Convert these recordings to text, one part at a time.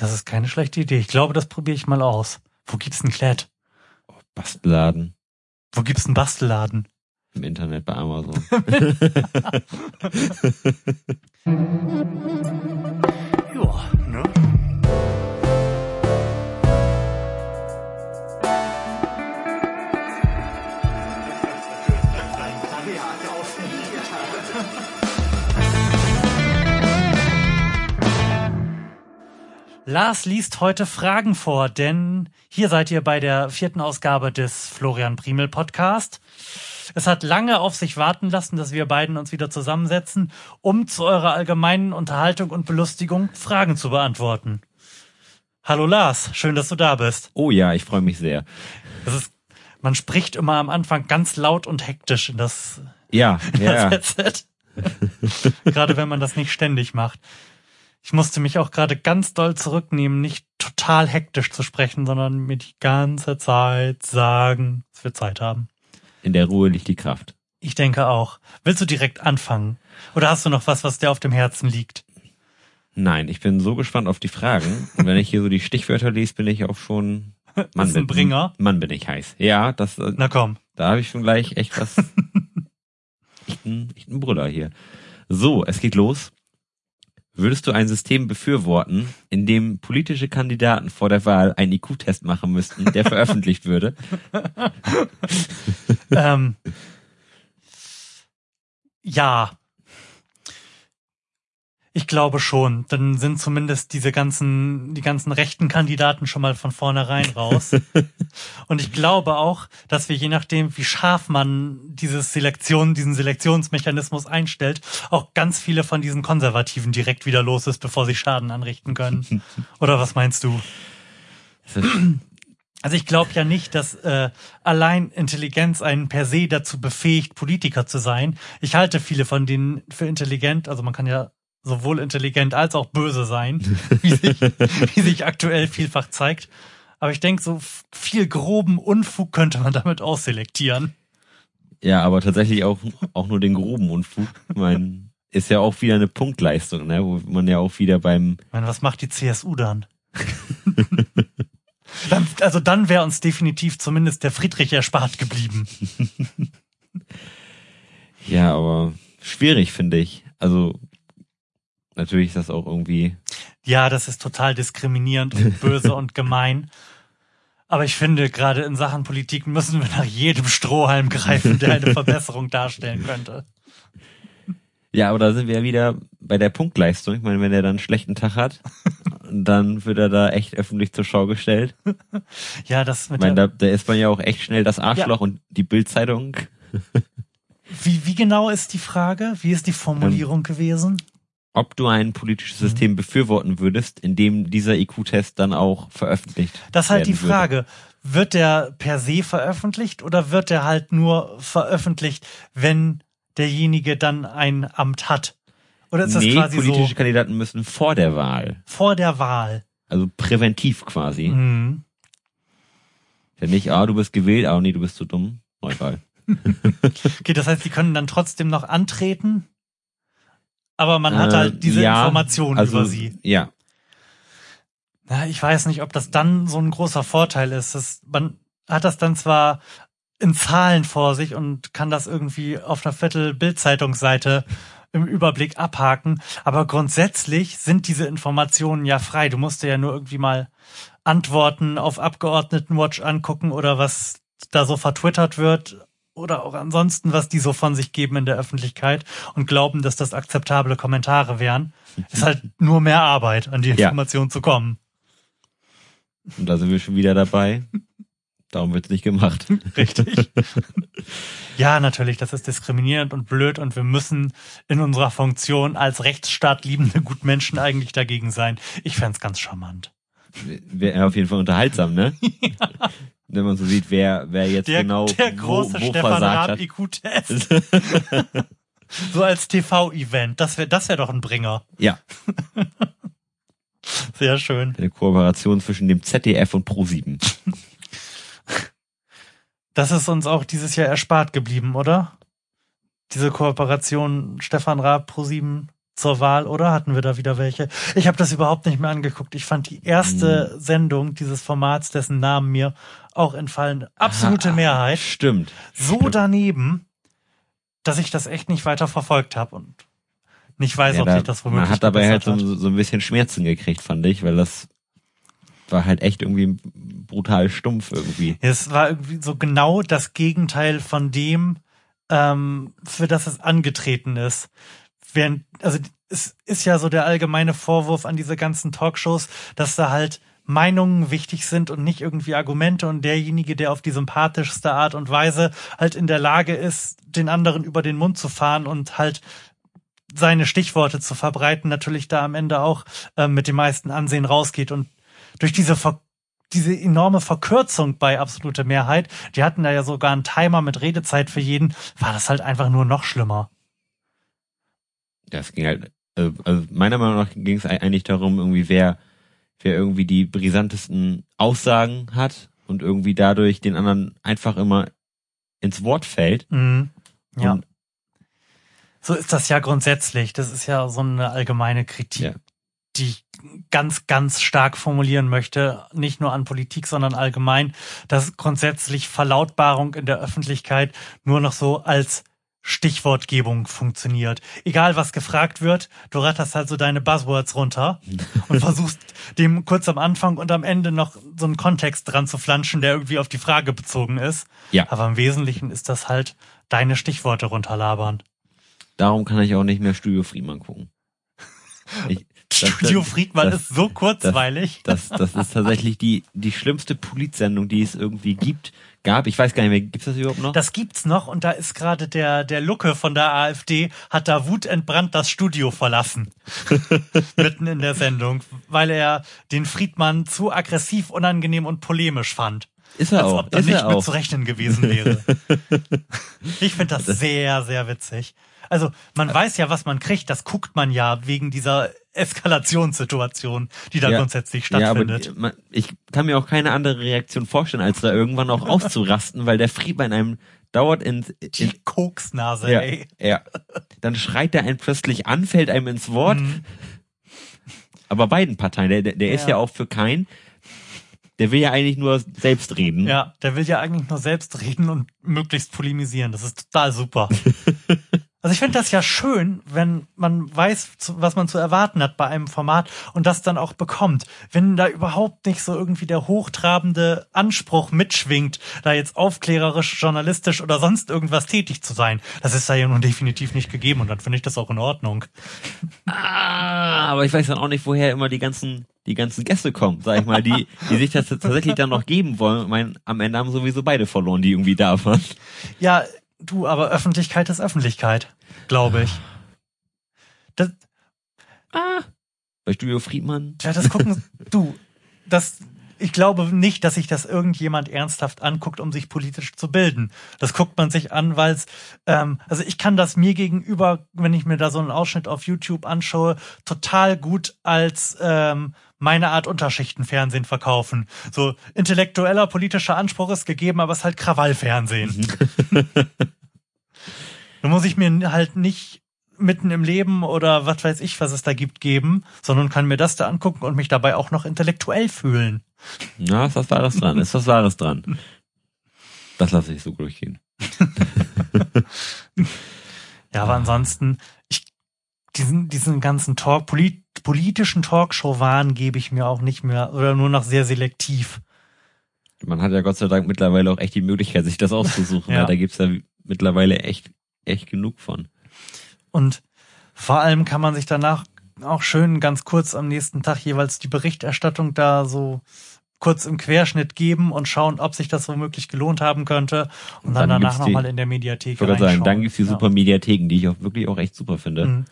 Das ist keine schlechte Idee. Ich glaube, das probiere ich mal aus. Wo gibt's einen Klett? Bastelladen Wo gibt's einen Bastelladen? im Internet bei Amazon. Ja, ne? Lars liest heute Fragen vor, denn hier seid ihr bei der vierten Ausgabe des Florian Primel Podcast. Es hat lange auf sich warten lassen, dass wir beiden uns wieder zusammensetzen, um zu eurer allgemeinen Unterhaltung und Belustigung Fragen zu beantworten. Hallo Lars, schön, dass du da bist. Oh ja, ich freue mich sehr. Das ist, man spricht immer am Anfang ganz laut und hektisch in das, Ja, in ja. das Headset. gerade wenn man das nicht ständig macht. Ich musste mich auch gerade ganz doll zurücknehmen, nicht total hektisch zu sprechen, sondern mir die ganze Zeit sagen, dass wir Zeit haben. In der Ruhe liegt die Kraft. Ich denke auch. Willst du direkt anfangen? Oder hast du noch was, was dir auf dem Herzen liegt? Nein, ich bin so gespannt auf die Fragen. Und wenn ich hier so die Stichwörter lese, bin ich auch schon. Mann, ist ein bin, Bringer. Mann, bin ich heiß. Ja, das, äh, Na komm. da habe ich schon gleich echt was. echt, ein, ein Brüller hier. So, es geht los. Würdest du ein System befürworten, in dem politische Kandidaten vor der Wahl einen IQ-Test machen müssten, der veröffentlicht würde? ähm, ja. Ich glaube schon. Dann sind zumindest diese ganzen, die ganzen rechten Kandidaten schon mal von vornherein raus. Und ich glaube auch, dass wir je nachdem, wie scharf man dieses Selektion, diesen Selektionsmechanismus einstellt, auch ganz viele von diesen Konservativen direkt wieder los ist, bevor sie Schaden anrichten können. Oder was meinst du? Also ich glaube ja nicht, dass äh, allein Intelligenz einen per se dazu befähigt, Politiker zu sein. Ich halte viele von denen für intelligent. Also man kann ja sowohl intelligent als auch böse sein, wie sich, wie sich aktuell vielfach zeigt. Aber ich denke, so viel groben Unfug könnte man damit ausselektieren. Ja, aber tatsächlich auch, auch nur den groben Unfug. Ich mein, ist ja auch wieder eine Punktleistung, ne? wo man ja auch wieder beim Ich meine, was macht die CSU dann? dann also dann wäre uns definitiv zumindest der Friedrich erspart geblieben. Ja, aber schwierig finde ich. Also natürlich ist das auch irgendwie. Ja, das ist total diskriminierend und böse und gemein. Aber ich finde, gerade in Sachen Politik müssen wir nach jedem Strohhalm greifen, der eine Verbesserung darstellen könnte. Ja, aber da sind wir ja wieder bei der Punktleistung. Ich meine, wenn er dann einen schlechten Tag hat, dann wird er da echt öffentlich zur Schau gestellt. Ja, das Ich mit meine, der, da, da ist man ja auch echt schnell das Arschloch und die Bildzeitung. wie, wie genau ist die Frage? Wie ist die Ähm, Formulierung gewesen? Ob du ein politisches System befürworten würdest, in dem dieser IQ-Test dann auch veröffentlicht Das ist halt die werden würde. Frage. Wird der per se veröffentlicht oder wird der halt nur veröffentlicht, wenn derjenige dann ein Amt hat? Oder ist das nee, quasi politische so Kandidaten müssen vor der Wahl, vor der Wahl? also präventiv quasi. Mhm. Ja nicht, ah, du bist gewählt, ah, nee, du bist zu dumm. Neuwahl. Okay, das heißt, die können dann trotzdem noch antreten, aber man hat halt diese ja, Informationen also, über sie. Ja, Ja, ich weiß nicht, ob das dann so ein großer Vorteil ist. Das, man hat das dann zwar in Zahlen vor sich und kann das irgendwie auf einer Viertel-Bild-Zeitungsseite im Überblick abhaken, aber grundsätzlich sind diese Informationen ja frei. Du musst dir ja nur irgendwie mal Antworten auf Abgeordnetenwatch angucken oder was da so vertwittert wird oder auch ansonsten, was die so von sich geben in der Öffentlichkeit und glauben, dass das akzeptable Kommentare wären. Ist halt nur mehr Arbeit, an die Ja. Information zu kommen. und da sind wir schon wieder dabei. Darum wird's nicht gemacht. Richtig. ja, natürlich, das ist diskriminierend und blöd und wir müssen in unserer Funktion als Rechtsstaat liebende Gutmenschen eigentlich dagegen sein. Ich fänd's ganz charmant. Wäre auf jeden Fall unterhaltsam, ne? Wenn man so sieht, wer, wer jetzt Der, genau der große wo, wo Stefan Raab. IQ-Test. so als TV-Event. Das wäre das wär doch ein Bringer. Ja, Sehr schön. eine Kooperation zwischen dem ZDF und Pro7. Das ist uns auch dieses Jahr erspart geblieben, oder? Diese Kooperation Stefan Raab, Pro7, zur Wahl, oder? Hatten wir da wieder welche? Ich habe das überhaupt nicht mehr angeguckt. Ich fand die erste hm. Sendung dieses Formats, dessen Namen mir auch entfallen, absolute Mehrheit. Stimmt. So stimmt. daneben, dass ich das echt nicht weiter verfolgt habe und nicht weiß, ja, ob da, sich das womöglich Man hat dabei halt so, so ein bisschen Schmerzen gekriegt, fand ich, weil das war halt echt irgendwie brutal stumpf irgendwie. Es war irgendwie so genau das Gegenteil von dem, ähm, für das es angetreten ist. Während, also es ist ja so der allgemeine Vorwurf an diese ganzen Talkshows, dass da halt Meinungen wichtig sind und nicht irgendwie Argumente und derjenige, der auf die sympathischste Art und Weise halt in der Lage ist, den anderen über den Mund zu fahren und halt seine Stichworte zu verbreiten, natürlich da am Ende auch äh, mit dem meisten Ansehen rausgeht und durch diese Ver diese enorme Verkürzung bei absolute Mehrheit, die hatten da ja sogar einen Timer mit Redezeit für jeden, war das halt einfach nur noch schlimmer. Ja, es ging halt, also, also meiner Meinung nach ging es eigentlich darum, irgendwie wer, wer irgendwie die brisantesten Aussagen hat und irgendwie dadurch den anderen einfach immer ins Wort fällt. Mhm. Ja. Und so ist das ja grundsätzlich. Das ist ja so eine allgemeine Kritik, ja. die ich ganz, ganz stark formulieren möchte, nicht nur an Politik, sondern allgemein, dass grundsätzlich Verlautbarung in der Öffentlichkeit nur noch so als Stichwortgebung funktioniert. Egal was gefragt wird, du ratterst halt so deine Buzzwords runter und versuchst dem kurz am Anfang und am Ende noch so einen Kontext dran zu flanschen, der irgendwie auf die Frage bezogen ist. Ja. Aber im Wesentlichen ist das halt deine Stichworte runterlabern. Darum kann ich auch nicht mehr Studio Friedmann gucken. Ich, Studio Friedmann das, ist so kurzweilig. Das, das, das ist tatsächlich die, die schlimmste Politsendung, die es irgendwie gibt, gab. Ich weiß gar nicht mehr, gibt's das überhaupt noch? Das gibt's noch und da ist gerade der, der Lucke von der AfD, hat da wutentbrannt das Studio verlassen. Mitten in der Sendung, weil er den Friedmann zu aggressiv, unangenehm und polemisch fand. Ist er Als auch. ob da ist nicht er mit auch. zu rechnen gewesen wäre. ich finde das, sehr, sehr witzig. Also man weiß ja, was man kriegt, das guckt man ja wegen dieser Eskalationssituation, die da ja, grundsätzlich stattfindet. Ja, aber ich kann mir auch keine andere Reaktion vorstellen, als da irgendwann auch auszurasten, weil der Friedmann einem dauert in, in die Koksnase, ja, ey. Ja. Dann schreit er einen plötzlich an, fällt einem ins Wort. Mhm. Aber beiden Parteien, der, der, der ja. ist ja auch für keinen. Der will ja eigentlich nur selbst reden. Ja, der will ja eigentlich nur selbst reden und möglichst polemisieren. Das ist total super. Also ich finde das ja schön, wenn man weiß, was man zu erwarten hat bei einem Format und das dann auch bekommt. Wenn da überhaupt nicht so irgendwie der hochtrabende Anspruch mitschwingt, da jetzt aufklärerisch, journalistisch oder sonst irgendwas tätig zu sein. Das ist da ja nun definitiv nicht gegeben und dann finde ich das auch in Ordnung. Ah, aber ich weiß dann auch nicht, woher immer die ganzen die ganzen Gäste kommen, sag ich mal, die, die sich das tatsächlich dann noch geben wollen. Ich meine, am Ende haben sowieso beide verloren, die irgendwie da waren. Ja, Du, aber Öffentlichkeit ist Öffentlichkeit, glaube ich. Das, ah, bei Studio Friedmann. Ja, das gucken, du, das, ich glaube nicht, dass sich das irgendjemand ernsthaft anguckt, um sich politisch zu bilden. Das guckt man sich an, weil es, ähm, also ich kann das mir gegenüber, wenn ich mir da so einen Ausschnitt auf YouTube anschaue, total gut als ähm, meine Art Unterschichtenfernsehen verkaufen. So intellektueller politischer Anspruch ist gegeben, aber es ist halt Krawallfernsehen. Da muss ich mir halt nicht mitten im Leben oder was weiß ich, was es da gibt, geben, sondern kann mir das da angucken und mich dabei auch noch intellektuell fühlen. Ja, ist was Wahres dran, ist was Wahres dran. Das lasse ich so durchgehen. ja, aber ansonsten, ich, diesen, diesen ganzen Talk, polit, politischen Talkshow-Wahn gebe ich mir auch nicht mehr oder nur noch sehr selektiv. Man hat ja Gott sei Dank mittlerweile auch echt die Möglichkeit, sich das auszusuchen. ja. da gibt's ja mittlerweile echt, echt genug von. Und vor allem kann man sich danach auch schön ganz kurz am nächsten Tag jeweils die Berichterstattung da so kurz im Querschnitt geben und schauen, ob sich das womöglich gelohnt haben könnte und, und dann, dann danach nochmal in der Mediathek Ich würde sagen, dann gibt's die super ja. Mediatheken, die ich auch wirklich auch echt super finde. Mhm.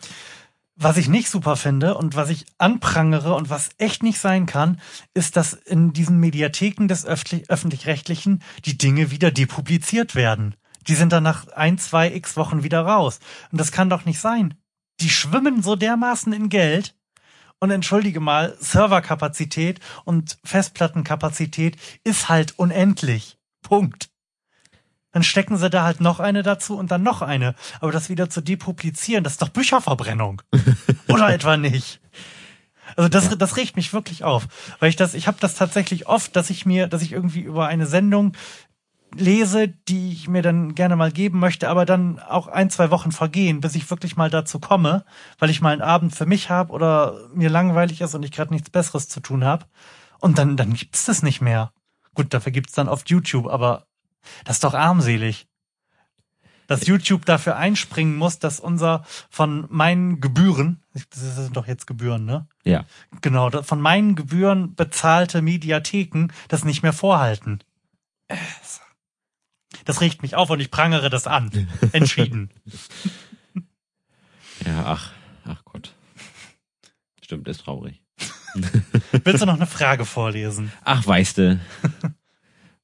Was ich nicht super finde und was ich anprangere und was echt nicht sein kann, ist, dass in diesen Mediatheken des öffentlich-rechtlichen die Dinge wieder depubliziert werden. Die sind dann nach ein, zwei x Wochen wieder raus. Und das kann doch nicht sein. Die schwimmen so dermaßen in Geld. Und entschuldige mal, Serverkapazität und Festplattenkapazität ist halt unendlich. Punkt. Dann stecken sie da halt noch eine dazu und dann noch eine. Aber das wieder zu depublizieren, das ist doch Bücherverbrennung. Oder etwa nicht? Also das, das regt mich wirklich auf, weil ich das, ich habe das tatsächlich oft, dass ich mir, dass ich irgendwie über eine Sendung lese, die ich mir dann gerne mal geben möchte, aber dann auch ein, zwei Wochen vergehen, bis ich wirklich mal dazu komme, weil ich mal einen Abend für mich habe oder mir langweilig ist und ich gerade nichts Besseres zu tun habe. Und dann, dann gibt's das nicht mehr. Gut, dafür gibt's dann oft YouTube, aber das ist doch armselig. Dass YouTube dafür einspringen muss, dass unser von meinen Gebühren, das sind doch jetzt Gebühren, ne? Ja. Genau, von meinen Gebühren bezahlte Mediatheken das nicht mehr vorhalten. Das regt mich auf und ich prangere das an. Entschieden. Ja, ach, ach Gott. Stimmt, ist traurig. Willst du noch eine Frage vorlesen? Ach, weißt du.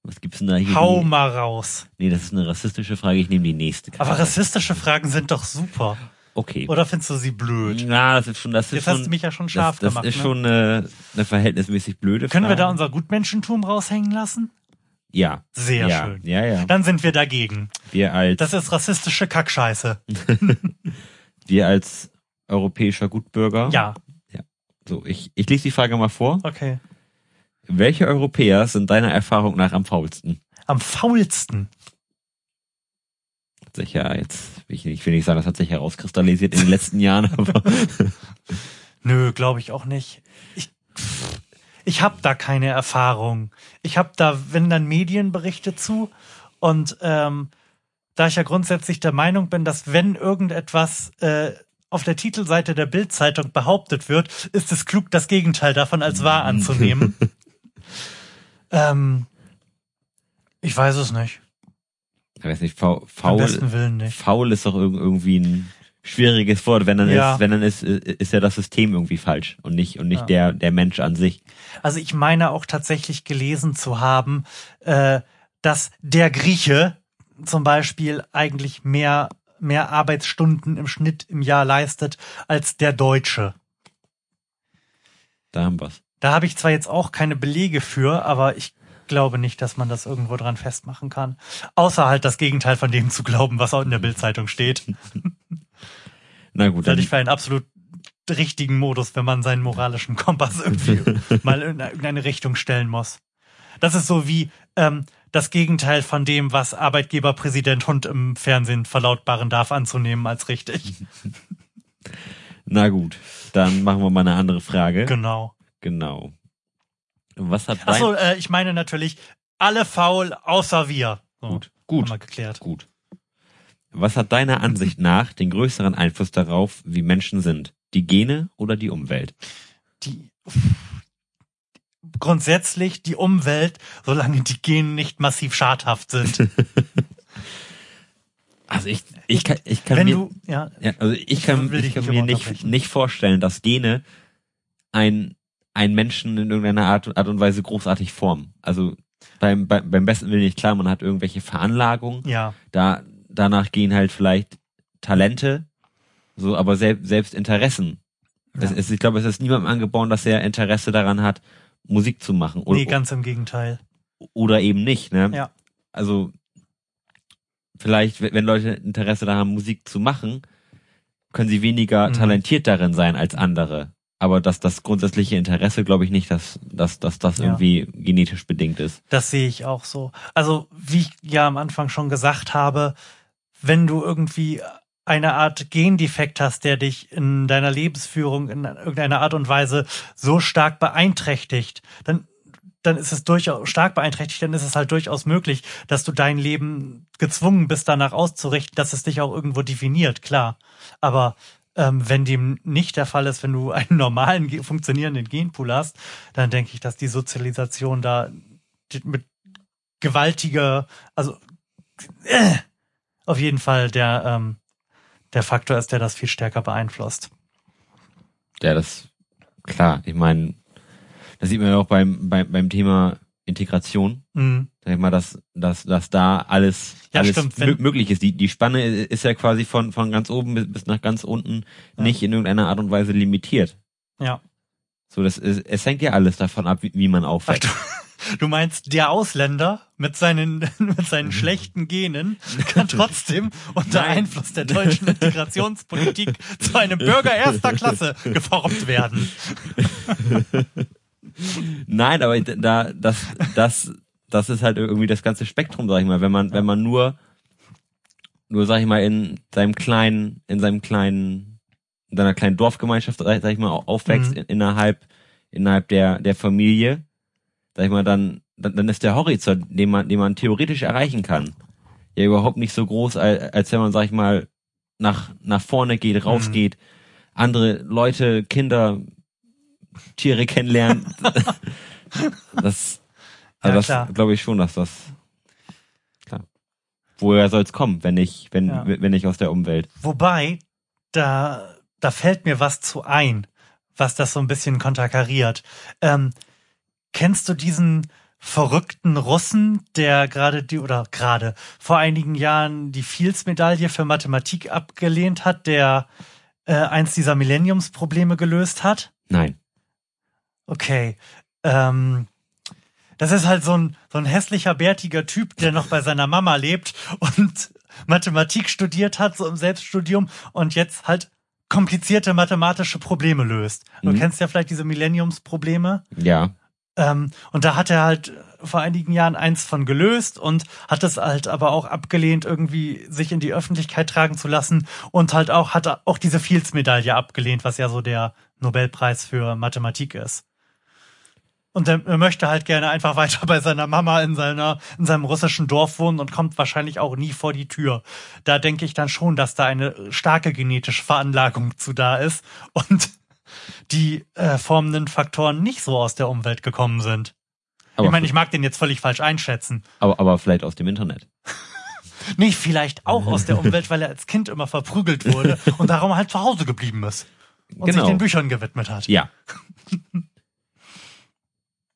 Was gibt's denn da hier? Hau mal raus. Nee, das ist eine rassistische Frage. Ich nehme die nächste. Aber rassistische Fragen sind doch super. Okay. Oder findest du sie blöd? Na, das ist schon, das ist Jetzt schon. hast du mich ja schon scharf das, das gemacht. ist ne? schon eine, eine verhältnismäßig blöde Können wir Frage. da unser Gutmenschentum raushängen lassen? Ja. Sehr ja, schön. Ja, ja. Dann sind wir dagegen. Wir als, Das ist rassistische Kackscheiße. wir als europäischer Gutbürger. Ja, So, ich, ich lese die Frage mal vor. okay. Welche Europäer sind deiner Erfahrung nach am faulsten? Am faulsten. Hat sich ja jetzt, ich, ich will nicht sagen, das hat sich herauskristallisiert in den letzten Jahren, aber Nö, glaube ich auch nicht. Ich, ich habe da keine Erfahrung. Ich habe da, wenn dann Medienberichte zu und ähm, da ich ja grundsätzlich der Meinung bin, dass wenn irgendetwas äh, auf der Titelseite der Bildzeitung behauptet wird, ist es klug, das Gegenteil davon als wahr anzunehmen. Ähm, ich weiß es nicht. ich weiß nicht, faul, faul, nicht. faul ist doch irg- irgendwie ein schwieriges Wort. Wenn dann Ja. ist, wenn dann ist, ist ja das System irgendwie falsch und nicht, und nicht Ja. der, der Mensch an sich. Also ich meine auch tatsächlich gelesen zu haben, äh, dass der Grieche zum Beispiel eigentlich mehr, mehr Arbeitsstunden im Schnitt im Jahr leistet als der Deutsche. Da haben wir's. Da habe ich zwar jetzt auch keine Belege für, aber ich glaube nicht, dass man das irgendwo dran festmachen kann. Außer halt das Gegenteil von dem zu glauben, was auch in der Bildzeitung steht. Na gut, halte ich für einen absolut richtigen Modus, wenn man seinen moralischen Kompass irgendwie mal in irgendeine Richtung stellen muss. Das ist so wie ähm, das Gegenteil von dem, was Arbeitgeberpräsident Hund im Fernsehen verlautbaren darf, anzunehmen als richtig. na gut, dann machen wir mal eine andere Frage. Genau. Genau. Was hat Achso, äh, ich meine natürlich alle faul, außer wir. So, gut, Haben gut, wir geklärt. gut. Was hat deiner Ansicht nach den größeren Einfluss darauf, wie Menschen sind? Die Gene oder die Umwelt? Die grundsätzlich die Umwelt, solange die Gene nicht massiv schadhaft sind. Also ich, ich kann, ich kann Wenn mir, du, ja, ja, also ich kann, ich kann mir nicht, nicht vorstellen, dass Gene ein, ein Menschen in irgendeiner Art, Art und Weise großartig formen. Also beim, beim, beim besten Willen nicht klar, man hat irgendwelche Veranlagungen, ja, da, danach gehen halt vielleicht Talente, so, aber selbst, selbst Interessen. Es, Ja. es, ich glaube, es ist niemandem angeboren, dass er Interesse daran hat, Musik zu machen. Oder, nee, ganz im Gegenteil. oder eben nicht, ne? Ja. Also, vielleicht, wenn wenn Leute Interesse daran haben, Musik zu machen, können sie weniger Mhm. talentiert darin sein als andere. Aber dass das grundsätzliche Interesse, glaube ich nicht, dass, dass, dass das Ja. irgendwie genetisch bedingt ist. Das sehe ich auch so. Also, wie ich ja am Anfang schon gesagt habe, wenn du irgendwie eine Art Gendefekt hast, der dich in deiner Lebensführung in irgendeiner Art und Weise so stark beeinträchtigt, dann dann ist es durchaus stark beeinträchtigt, dann ist es halt durchaus möglich, dass du dein Leben gezwungen bist, danach auszurichten, dass es dich auch irgendwo definiert, klar. Aber ähm, wenn dem nicht der Fall ist, wenn du einen normalen funktionierenden Genpool hast, dann denke ich, dass die Sozialisation da mit gewaltiger, also äh, auf jeden Fall der ähm, der Faktor ist, der das viel stärker beeinflusst. Ja, das, klar, ich meine, das sieht man ja auch beim, beim, beim Thema Integration. Mhm. Sag ich mal, dass, dass, dass da alles, Ja, alles stimmt, mö- möglich ist. Die, die Spanne ist ja quasi von, von ganz oben bis, bis nach ganz unten Ja. nicht in irgendeiner Art und Weise limitiert. Ja. So, das ist, es hängt ja alles davon ab, wie, wie man aufwächst. du, Du meinst, der Ausländer mit seinen, mit seinen schlechten Genen kann trotzdem unter Nein. Einfluss der deutschen Integrationspolitik zu einem Bürger erster Klasse geformt werden. Nein, aber da, das, das, das ist halt irgendwie das ganze Spektrum, sag ich mal. Wenn man, wenn man nur, nur, sag ich mal, in seinem kleinen, in seinem kleinen, in seiner kleinen Dorfgemeinschaft, sag ich mal, aufwächst, Mhm. in- innerhalb, innerhalb der, der Familie, sag ich mal, dann, dann, dann ist der Horizont, den man, den man theoretisch erreichen kann, ja überhaupt nicht so groß, als, als wenn man, sag ich mal, nach, nach vorne geht, rausgeht, andere Leute, Kinder, Tiere kennenlernen. das, also Ja, das glaube ich schon, dass das, klar. Woher soll es kommen, wenn nicht, wenn, Ja. wenn nicht aus der Umwelt? Wobei, da, da fällt mir was zu ein, was das so ein bisschen konterkariert. Ähm, kennst du diesen verrückten Russen, der gerade die, oder gerade vor einigen Jahren die Fields-Medaille für Mathematik abgelehnt hat, der äh, eins dieser Millenniumsprobleme gelöst hat? Nein. Okay. Ähm, das ist halt so ein, so ein hässlicher, bärtiger Typ, der noch bei seiner Mama lebt und Mathematik studiert hat, so im Selbststudium und jetzt halt komplizierte mathematische Probleme löst. Du Mhm. kennst ja vielleicht diese Millenniumsprobleme. Ja. Ähm, und da hat er halt vor einigen Jahren eins von gelöst und hat es halt aber auch abgelehnt, irgendwie sich in die Öffentlichkeit tragen zu lassen und halt auch, hat auch diese Fields-Medaille abgelehnt, was ja so der Nobelpreis für Mathematik ist. Und er, möchte halt gerne einfach weiter bei seiner Mama in seiner, in seinem russischen Dorf wohnen und kommt wahrscheinlich auch nie vor die Tür. Da denke ich dann schon, dass da eine starke genetische Veranlagung zu da ist und die äh, formenden Faktoren nicht so aus der Umwelt gekommen sind. Aber, ich meine, ich mag den jetzt völlig falsch einschätzen. aber, aber vielleicht aus dem Internet. Nee, vielleicht auch aus der Umwelt, weil er als Kind immer verprügelt wurde und darum halt zu Hause geblieben ist. Und sich Genau. den Büchern gewidmet hat. Ja.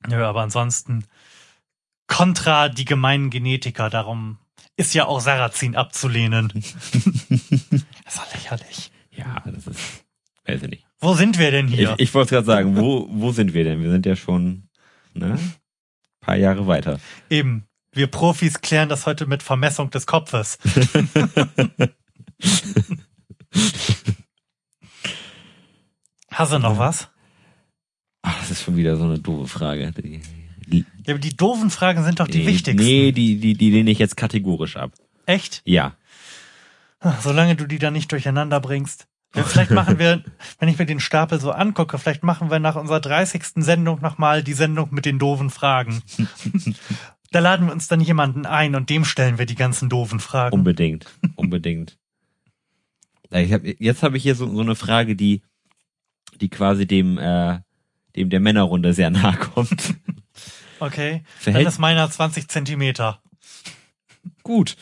Nö, aber ansonsten kontra die gemeinen Genetiker, darum ist ja auch Sarrazin abzulehnen. das ja lächerlich. Ja, das ist, weiß ich nicht. Wo sind wir denn Ich, hier? ich wollte gerade sagen, wo, wo sind wir denn? Wir sind ja schon, ne? Paar Jahre weiter. Eben. Wir Profis klären das heute mit Vermessung des Kopfes. Hast du noch was? Ach, das ist schon wieder so eine doofe Frage. Die, die, Ja, aber die doofen Fragen sind doch die nee, wichtigsten. Nee, die, die, die lehne ich jetzt kategorisch ab. Echt? Ja. Solange du die da nicht durcheinander bringst. Vielleicht machen wir, wenn ich mir den Stapel so angucke, vielleicht machen wir nach unserer 30. Sendung nochmal die Sendung mit den doofen Fragen. da laden wir uns dann jemanden ein und dem stellen wir die ganzen doofen Fragen. Unbedingt. Unbedingt. Ich hab, jetzt habe ich hier so, so eine Frage, die, die quasi dem, äh, dem der Männerrunde sehr nahe kommt. Okay. Verhält- Dann ist meiner 20 Zentimeter. Gut.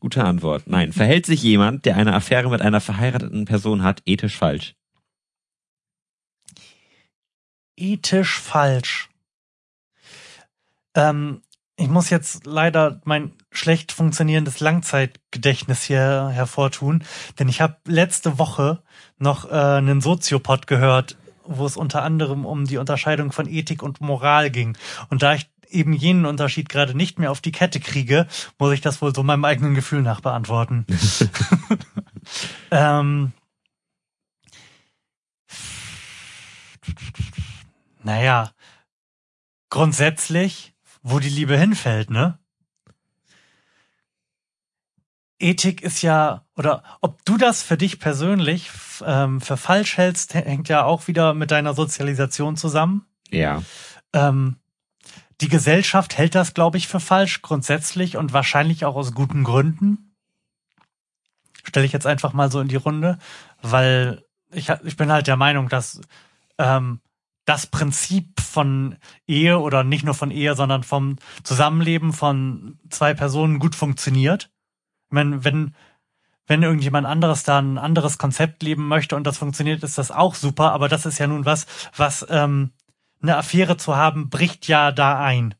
Gute Antwort. Nein. Verhält sich jemand, der eine Affäre mit einer verheirateten Person hat, ethisch falsch? Ethisch falsch. Ähm, ich muss jetzt leider mein schlecht funktionierendes Langzeitgedächtnis hier hervortun, denn ich habe letzte Woche noch äh, einen Soziopod gehört, wo es unter anderem um die Unterscheidung von Ethik und Moral ging. Und da ich eben jenen Unterschied gerade nicht mehr auf die Kette kriege, muss ich das wohl so meinem eigenen Gefühl nach beantworten. ähm, naja, grundsätzlich, wo die Liebe hinfällt, ne? Ethik ist ja, oder ob du das für dich persönlich ähm, für falsch hältst, hängt ja auch wieder mit deiner Sozialisation zusammen. Ja. Ähm, die Gesellschaft hält das, glaube ich, für falsch, grundsätzlich und wahrscheinlich auch aus guten Gründen. Stelle ich jetzt einfach mal so in die Runde, weil ich, ich bin halt der Meinung, dass ähm, das Prinzip von Ehe oder nicht nur von Ehe, sondern vom Zusammenleben von zwei Personen gut funktioniert. Ich meine, wenn, wenn irgendjemand anderes da ein anderes Konzept leben möchte und das funktioniert, ist das auch super, aber das ist ja nun was, was ähm, eine Affäre zu haben, bricht ja da ein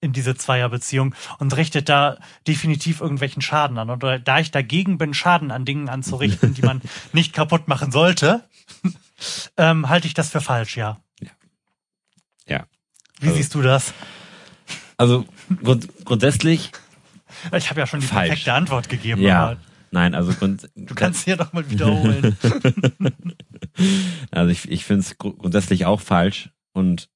in diese Zweierbeziehung und richtet da definitiv irgendwelchen Schaden an. Und da ich dagegen bin, Schaden an Dingen anzurichten, die man nicht kaputt machen sollte, ähm, halte ich das für falsch, ja. Ja. Wie Also- siehst du das? Also grund, grundsätzlich, Ich habe ja schon die Falsch. perfekte Antwort gegeben. ja. aber Nein, also grund, Du kannst hier doch mal wiederholen. Also ich, ich finde es gru- grundsätzlich auch falsch. Und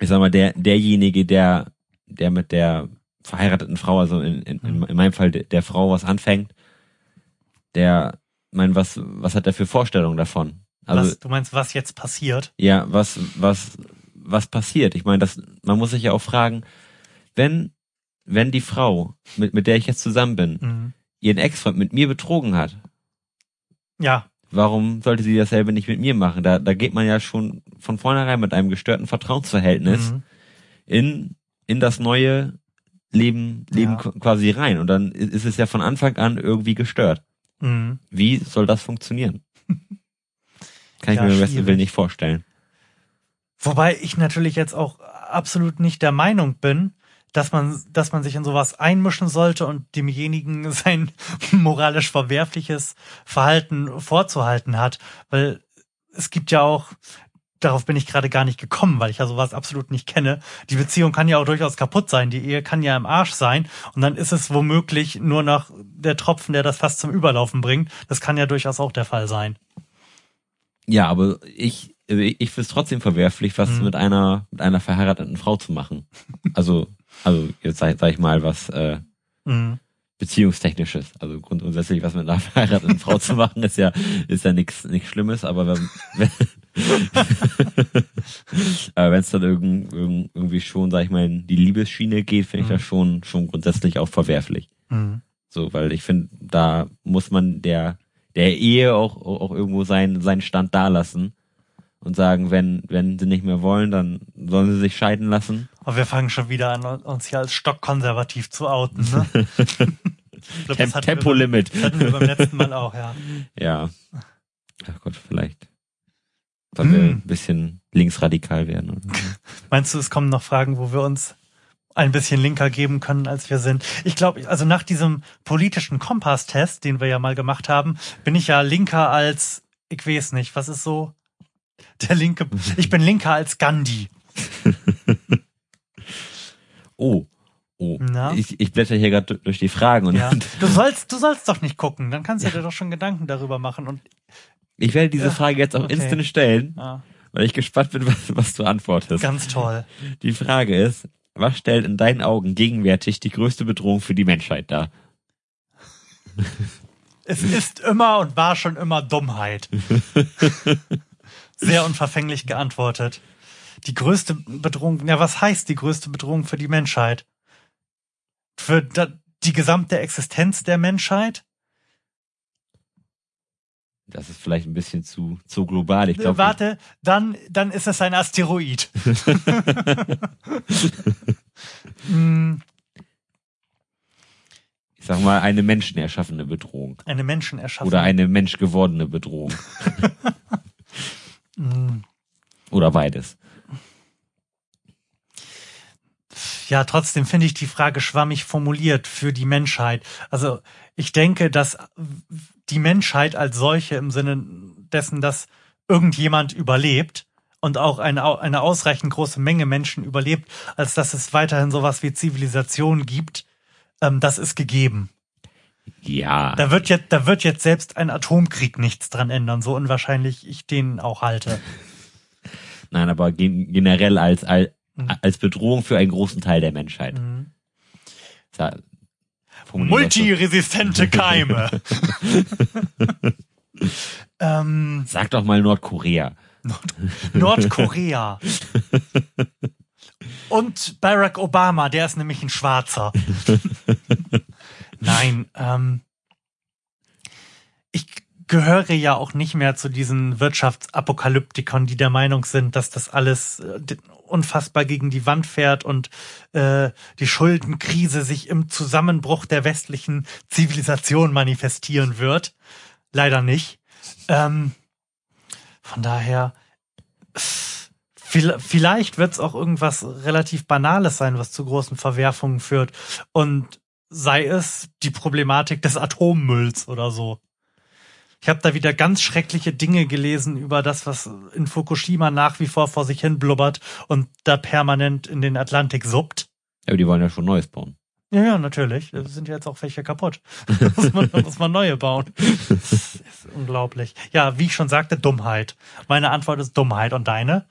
ich sag mal, der, derjenige, der, der mit der verheirateten Frau, also in, in, in, in meinem Fall der, Frau was anfängt, der, mein, was, was hat der für Vorstellungen davon? Also, was, du meinst, was jetzt passiert? ja, was, was, was passiert? Ich meine, das, man muss sich ja auch fragen, wenn, wenn die Frau, mit, mit der ich jetzt zusammen bin, Mhm. Ihren Ex-Freund mit mir betrogen hat, Ja, warum sollte sie dasselbe nicht mit mir machen? Da, da geht man ja schon von vornherein mit einem gestörten Vertrauensverhältnis mhm. in, in das neue Leben, Leben Ja. qu- quasi rein. Und dann ist es ja von Anfang an irgendwie gestört. Mhm. Wie soll das funktionieren? Kann ich Ja, mir beim besten. Willen nicht vorstellen. Wobei ich natürlich jetzt auch absolut nicht der Meinung bin, dass man, dass man sich in sowas einmischen sollte und demjenigen sein moralisch verwerfliches Verhalten vorzuhalten hat. Weil es gibt ja auch, darauf bin ich gerade gar nicht gekommen, weil ich ja sowas absolut nicht kenne. Die Beziehung kann ja auch durchaus kaputt sein. Die Ehe kann ja im Arsch sein. Und dann ist es womöglich nur noch der Tropfen, der das fast zum Überlaufen bringt. Das kann ja durchaus auch der Fall sein. Ja, aber ich, ich, ich finde es trotzdem verwerflich, was Mhm. mit einer, mit einer verheirateten Frau zu machen. Also, also jetzt sag, sag ich mal, was, äh, Mhm. beziehungstechnisches. Also grund- grundsätzlich was mit einer verheirateten Frau zu machen, ist ja ist ja nichts nichts Schlimmes, aber wenn wenn aber es dann irgend, irgend, irgendwie schon, sag ich mal, in die Liebesschiene geht, finde ich Mhm. das schon schon grundsätzlich auch verwerflich. Mhm. So, weil ich finde, da muss man der der Ehe auch auch irgendwo seinen seinen Stand dalassen und sagen, wenn wenn sie nicht mehr wollen, dann sollen sie sich scheiden lassen. Aber wir fangen schon wieder an, uns hier als stockkonservativ zu outen. Ne? Glaub, Tem wir Tempolimit. Das hatten wir beim letzten Mal auch, ja. Ja. Ach Gott, vielleicht. Sollen wir Hm. ein bisschen linksradikal werden. Meinst du, es kommen noch Fragen, wo wir uns ein bisschen linker geben können, als wir sind? Ich glaube, also nach diesem politischen Kompass-Test, den wir ja mal gemacht haben, bin ich ja linker als, ich weiß nicht, was ist so der linke, ich bin linker als Gandhi. Oh. Oh. Na? Ich, ich blätter hier gerade durch die Fragen und Ja. Du sollst, du sollst doch nicht gucken, dann kannst du dir doch schon Gedanken darüber machen und, ich werde diese Ja, Frage jetzt auch okay. instant stellen, ja, weil ich gespannt bin, was, was du antwortest. ganz toll. Die Frage ist, was stellt in deinen Augen gegenwärtig die größte Bedrohung für die Menschheit dar? Es ist immer und war schon immer Dummheit. Sehr unverfänglich geantwortet. Die größte Bedrohung, ja, was heißt die größte Bedrohung für die Menschheit? Für die gesamte Existenz der Menschheit? Das ist vielleicht ein bisschen zu, zu global. Ich Äh, glaube, Warte, dann, dann ist es ein Asteroid. Hm, ich sag mal, eine menschenerschaffene Bedrohung. eine Menschenerschaffung. Oder eine menschgewordene Bedrohung. Oder beides. Ja, trotzdem finde ich die Frage schwammig formuliert für die Menschheit. Also ich denke, dass die Menschheit als solche im Sinne dessen, dass irgendjemand überlebt und auch eine, eine ausreichend große Menge Menschen überlebt, als dass es weiterhin sowas wie Zivilisation gibt, ähm, das ist gegeben. Ja. Da wird jetzt, da wird jetzt selbst ein Atomkrieg nichts dran ändern, so unwahrscheinlich ich den auch halte. Nein, aber gen generell als, als, Mhm. als Bedrohung für einen großen Teil der Menschheit. Mhm. Multiresistente Keime. ähm, Sag doch mal Nordkorea. Nord Nordkorea. Und Barack Obama, der ist nämlich ein Schwarzer. Nein, ähm, ich gehöre ja auch nicht mehr zu diesen Wirtschaftsapokalyptikern, die der Meinung sind, dass das alles äh, unfassbar gegen die Wand fährt und äh, die Schuldenkrise sich im Zusammenbruch der westlichen Zivilisation manifestieren wird. Leider nicht. Ähm, von daher, viel- vielleicht wird es auch irgendwas relativ Banales sein, was zu großen Verwerfungen führt. Und sei es die Problematik des Atommülls oder so. Ich habe da wieder ganz schreckliche Dinge gelesen über das, was in Fukushima nach wie vor vor sich hin blubbert und da permanent in den Atlantik suppt. Ja, aber die wollen ja schon Neues bauen. Ja, ja, natürlich. Es sind jetzt auch welche kaputt. Da muss man, da muss man neue bauen. Das ist unglaublich. Ja, wie ich schon sagte, Dummheit. Meine Antwort ist Dummheit. Und deine?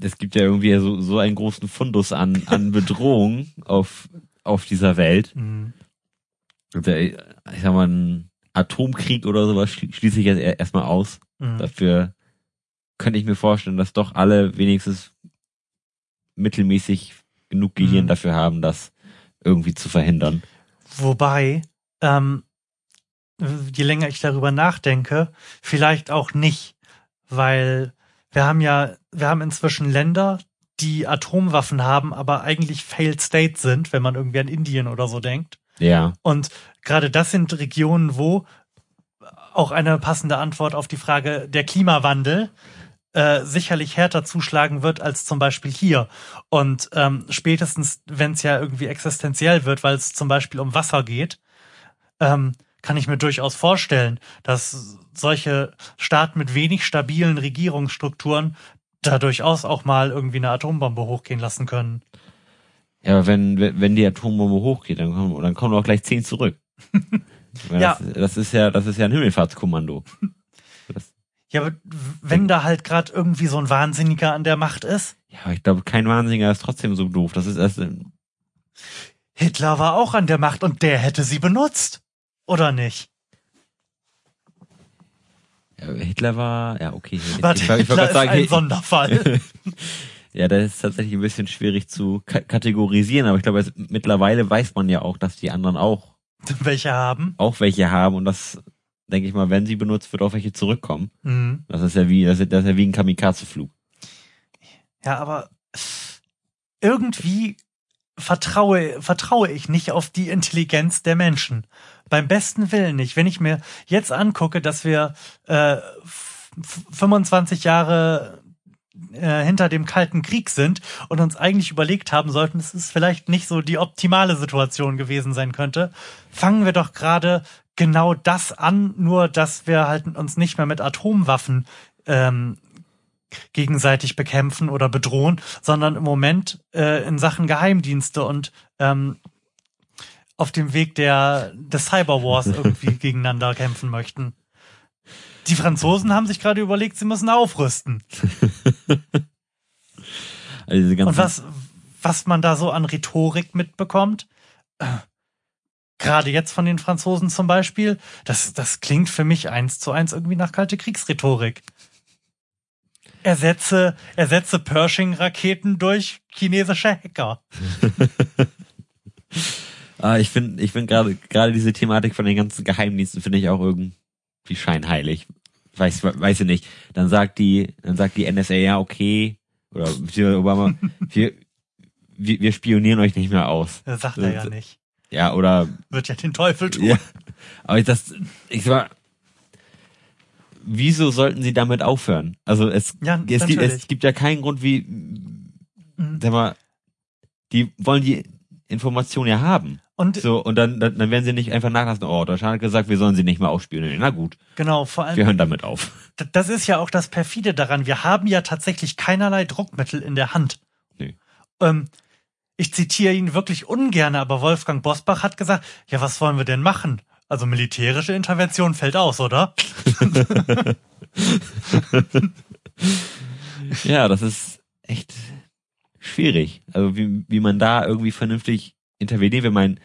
Es, gibt ja irgendwie so, so einen großen Fundus an, an Bedrohung auf, auf dieser Welt. Hm. Der, ich sag mal, ein Atomkrieg oder sowas schli- schließe ich jetzt er- erstmal aus. Hm. Dafür könnte ich mir vorstellen, dass doch alle wenigstens mittelmäßig genug Gehirn Mhm. dafür haben, das irgendwie zu verhindern. Wobei, ähm, je länger ich darüber nachdenke, vielleicht auch nicht, weil wir haben ja, wir haben inzwischen Länder, die Atomwaffen haben, aber eigentlich failed state sind, wenn man irgendwie an Indien oder so denkt. Ja. Und gerade das sind Regionen, wo auch eine passende Antwort auf die Frage der Klimawandel äh, sicherlich härter zuschlagen wird als zum Beispiel hier. Und ähm, spätestens, wenn es ja irgendwie existenziell wird, weil es zum Beispiel um Wasser geht, ähm, kann ich mir durchaus vorstellen, dass solche Staaten mit wenig stabilen Regierungsstrukturen da durchaus auch mal irgendwie eine Atombombe hochgehen lassen können. Ja, aber wenn, wenn die Atombombe hochgeht, dann kommen, dann kommen auch gleich zehn zurück. Ja. Das, das ist ja, das ist ja ein Himmelfahrtskommando. Das, Ja, aber wenn da halt gerade irgendwie so ein Wahnsinniger an der Macht ist, ja, aber ich glaube, kein Wahnsinniger ist trotzdem so doof. Das ist erst, Hitler war auch an der Macht und der hätte sie benutzt. Oder nicht? ja, Hitler war, ja, okay. Ich, Warte, ich, wollte Hitler ist sagen, ein Sonderfall. ja, das ist tatsächlich ein bisschen schwierig zu ka kategorisieren, aber ich glaube, es, mittlerweile weiß man ja auch, dass die anderen auch, Welche haben? auch welche haben und das, denke ich mal, wenn sie benutzt wird, auch welche zurückkommen. Mhm. Das ist ja wie, das ist, das ist ja wie ein Kamikaze-Flug. Ja, aber irgendwie vertraue, vertraue ich nicht auf die Intelligenz der Menschen. Beim besten Willen nicht. Wenn ich mir jetzt angucke, dass wir äh, f- f- 25 Jahre äh, hinter dem Kalten Krieg sind und uns eigentlich überlegt haben sollten, es vielleicht nicht so die optimale Situation gewesen sein könnte, fangen wir doch gerade genau das an, nur dass wir halt uns nicht mehr mit Atomwaffen ähm, gegenseitig bekämpfen oder bedrohen, sondern im Moment äh, in Sachen Geheimdienste und ähm, auf dem Weg der des Cyberwars irgendwie gegeneinander kämpfen möchten. Die Franzosen haben sich gerade überlegt, sie müssen aufrüsten. Also Und was, was man da so an Rhetorik mitbekommt, äh, gerade jetzt von den Franzosen zum Beispiel, das, das klingt für mich eins zu eins irgendwie nach kalte Kriegsrhetorik. Ersetze, ersetze Pershing-Raketen durch chinesische Hacker. Ah, ich finde, ich finde gerade gerade diese Thematik von den ganzen Geheimdiensten finde ich auch irgendwie scheinheilig. Weiß, weiß ich nicht. Dann sagt die, dann sagt die NSA ja okay oder Obama, wir, wir, wir spionieren euch nicht mehr aus. Das sagt er ja nicht. Ja, oder Wird ja den Teufel tun. ja. Aber ich das, ich sag mal, wieso sollten sie damit aufhören? Also es, Ja, es, gibt, es gibt ja keinen Grund, wie, Mhm. sag mal, die wollen die Information ja haben. Und So, und dann, dann, dann werden sie nicht einfach nachlassen, oh, Deutschland hat gesagt, wir sollen sie nicht mehr ausspielen. Na gut, genau, vor allem wir hören damit auf. Das ist ja auch das perfide daran. Wir haben ja tatsächlich keinerlei Druckmittel in der Hand. Nee. Ähm, ich zitiere ihn wirklich ungern, aber Wolfgang Bosbach hat gesagt, ja, was wollen wir denn machen? Also militärische Intervention fällt aus, oder? Ja, das ist echt schwierig. Also wie, wie man da irgendwie vernünftig interveniert, wenn man,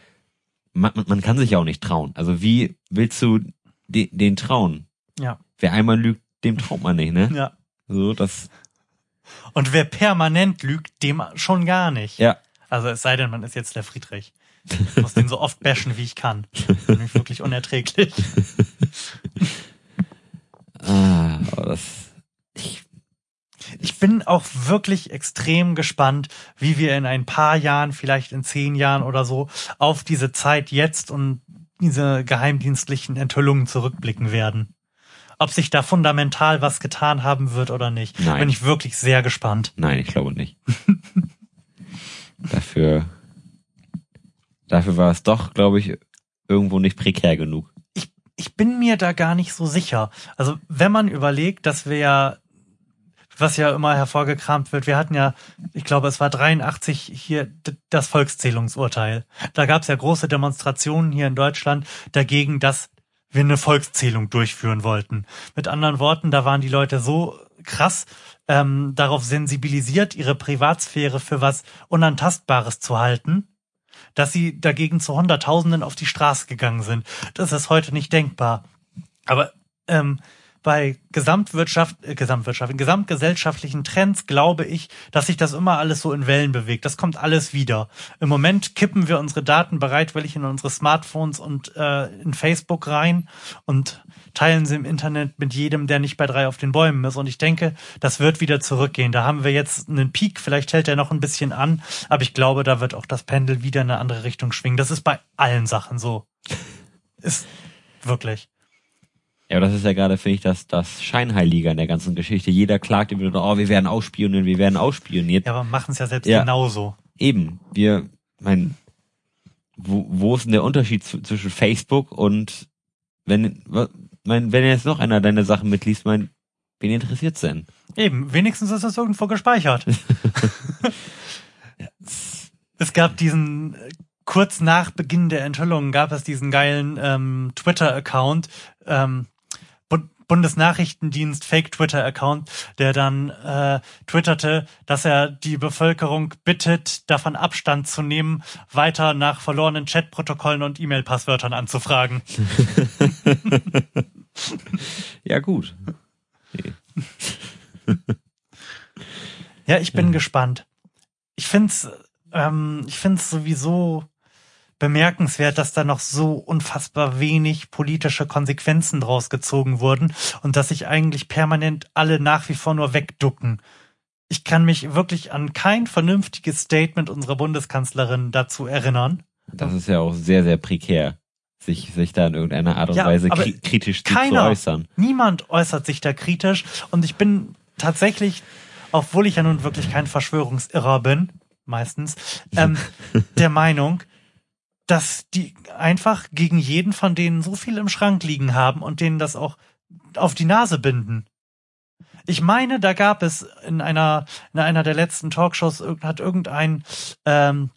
man, man kann sich ja auch nicht trauen. Also wie willst du de, den trauen? Ja. Wer einmal lügt, dem traut man nicht, ne? Ja. So, das, Und wer permanent lügt, dem schon gar nicht. ja. Also es sei denn, man ist jetzt der Friedrich. Ich muss den so oft bashen, wie ich kann. Nämlich wirklich unerträglich. Ah, das, Ich bin auch wirklich extrem gespannt, wie wir in ein paar Jahren, vielleicht in zehn Jahren oder so, auf diese Zeit jetzt und diese geheimdienstlichen Enthüllungen zurückblicken werden. Ob sich da fundamental was getan haben wird oder nicht, Nein. bin ich wirklich sehr gespannt. nein, ich glaube nicht. dafür, dafür war es doch, glaube ich, irgendwo nicht prekär genug. Ich bin mir da gar nicht so sicher. Also wenn man überlegt, dass wir ja, was ja immer hervorgekramt wird. Wir hatten ja, ich glaube, es war 83 hier das Volkszählungsurteil. Da gab es ja große Demonstrationen hier in Deutschland dagegen, dass wir eine Volkszählung durchführen wollten. Mit anderen Worten, da waren die Leute so krass ähm, darauf sensibilisiert, ihre Privatsphäre für was Unantastbares zu halten, dass sie dagegen zu Hunderttausenden auf die Straße gegangen sind. Das ist heute nicht denkbar. Aber ähm, bei Gesamtwirtschaft, äh, Gesamtwirtschaft, in gesamtgesellschaftlichen Trends glaube ich, dass sich das immer alles so in Wellen bewegt. Das kommt alles wieder. Im Moment kippen wir unsere Daten bereitwillig in unsere Smartphones und äh, in Facebook rein und teilen sie im Internet mit jedem, der nicht bei drei auf den Bäumen ist. Und ich denke, das wird wieder zurückgehen. Da haben wir jetzt einen Peak, vielleicht hält er noch ein bisschen an, aber ich glaube, da wird auch das Pendel wieder in eine andere Richtung schwingen. Das ist bei allen Sachen so. Ist wirklich. Ja, aber das ist ja gerade, finde ich, das, das Scheinheilige in der ganzen Geschichte. Jeder klagt immer, oh, wir werden ausspioniert, wir werden ausspioniert. Ja, aber machen es ja selbst ja, genauso. Eben. Wir, mein, wo, wo ist denn der Unterschied zwischen Facebook und wenn, mein, wenn jetzt noch einer deine Sachen mitliest, mein, wen interessiert's denn? Eben, wenigstens ist das irgendwo gespeichert. es gab diesen kurz nach Beginn der Enthüllung gab es diesen geilen ähm, Twitter-Account, ähm, Bundesnachrichtendienst Fake-Twitter-Account, der dann äh, twitterte, dass er die Bevölkerung bittet, davon Abstand zu nehmen, weiter nach verlorenen Chatprotokollen und E-Mail-Passwörtern anzufragen. ja, gut. Ja, ich bin ja. gespannt. Ich find's, ähm, ich find's sowieso bemerkenswert, dass da noch so unfassbar wenig politische Konsequenzen draus gezogen wurden und dass sich eigentlich permanent alle nach wie vor nur wegducken. Ich kann mich wirklich an kein vernünftiges Statement unserer Bundeskanzlerin dazu erinnern. Das ist ja auch sehr, sehr prekär, sich, sich da in irgendeiner Art und ja, Weise kritisch keiner, zu äußern. Niemand äußert sich da kritisch und ich bin tatsächlich, obwohl ich ja nun wirklich kein Verschwörungsirrer bin, meistens, ähm, der Meinung, dass die einfach gegen jeden von denen so viel im Schrank liegen haben und denen das auch auf die Nase binden. Ich meine, da gab es in einer, in einer der letzten Talkshows hat irgendein ähm,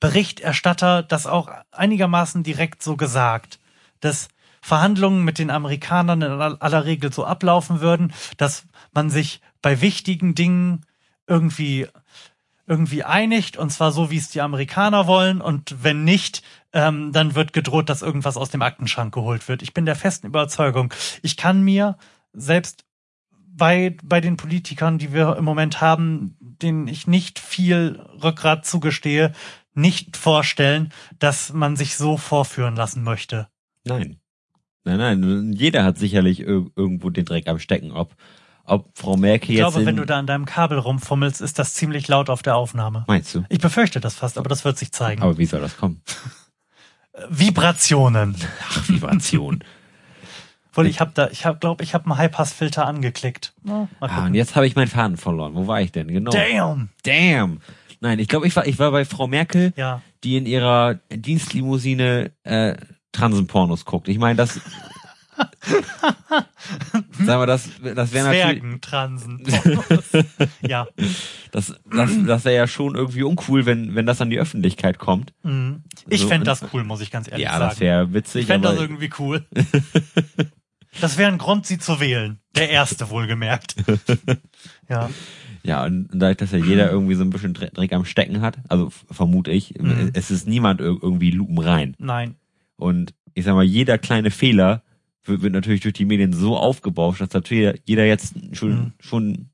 Berichterstatter das auch einigermaßen direkt so gesagt, dass Verhandlungen mit den Amerikanern in aller Regel so ablaufen würden, dass man sich bei wichtigen Dingen irgendwie irgendwie einigt, und zwar so, wie es die Amerikaner wollen, und wenn nicht, ähm, dann wird gedroht, dass irgendwas aus dem Aktenschrank geholt wird. Ich bin der festen Überzeugung, ich kann mir selbst bei, bei den Politikern, die wir im Moment haben, denen ich nicht viel Rückgrat zugestehe, nicht vorstellen, dass man sich so vorführen lassen möchte. Nein. Nein, nein, jeder hat sicherlich irgendwo den Dreck am Stecken, ob ob Frau Merkel jetzt. Ich glaube, wenn du da an deinem Kabel rumfummelst, ist das ziemlich laut auf der Aufnahme. Meinst du? Ich befürchte das fast, aber das wird sich zeigen. Aber wie soll das kommen? Vibrationen. Ach, Vibration. Wohl, ich habe da, ich habe, glaube, ich habe einen Highpass-Filter angeklickt. Ja, ah, und jetzt habe ich meinen Faden verloren. Wo war ich denn? Genau. Damn. Damn. Nein, ich glaube, ich war, ich war bei Frau Merkel, ja. die in ihrer Dienstlimousine äh, Transenpornos guckt. Ich meine, das Sag mal, das, das wäre natürlich. Transen. ja. Das, das, das wäre ja schon irgendwie uncool, wenn, wenn das an die Öffentlichkeit kommt. Mhm. Ich so, fände das cool, muss ich ganz ehrlich ja, sagen. Ja, das wäre witzig. Ich fände das irgendwie cool. das wäre ein Grund, sie zu wählen. Der erste, wohlgemerkt. ja. Ja, und dadurch, dass ja jeder irgendwie so ein bisschen Dreck am Stecken hat, also vermute ich, mhm. es ist niemand irgendwie lupenrein. Nein. Und ich sag mal, jeder kleine Fehler wird, wird natürlich durch die Medien so aufgebauscht, dass natürlich jeder jetzt schon, mhm. schon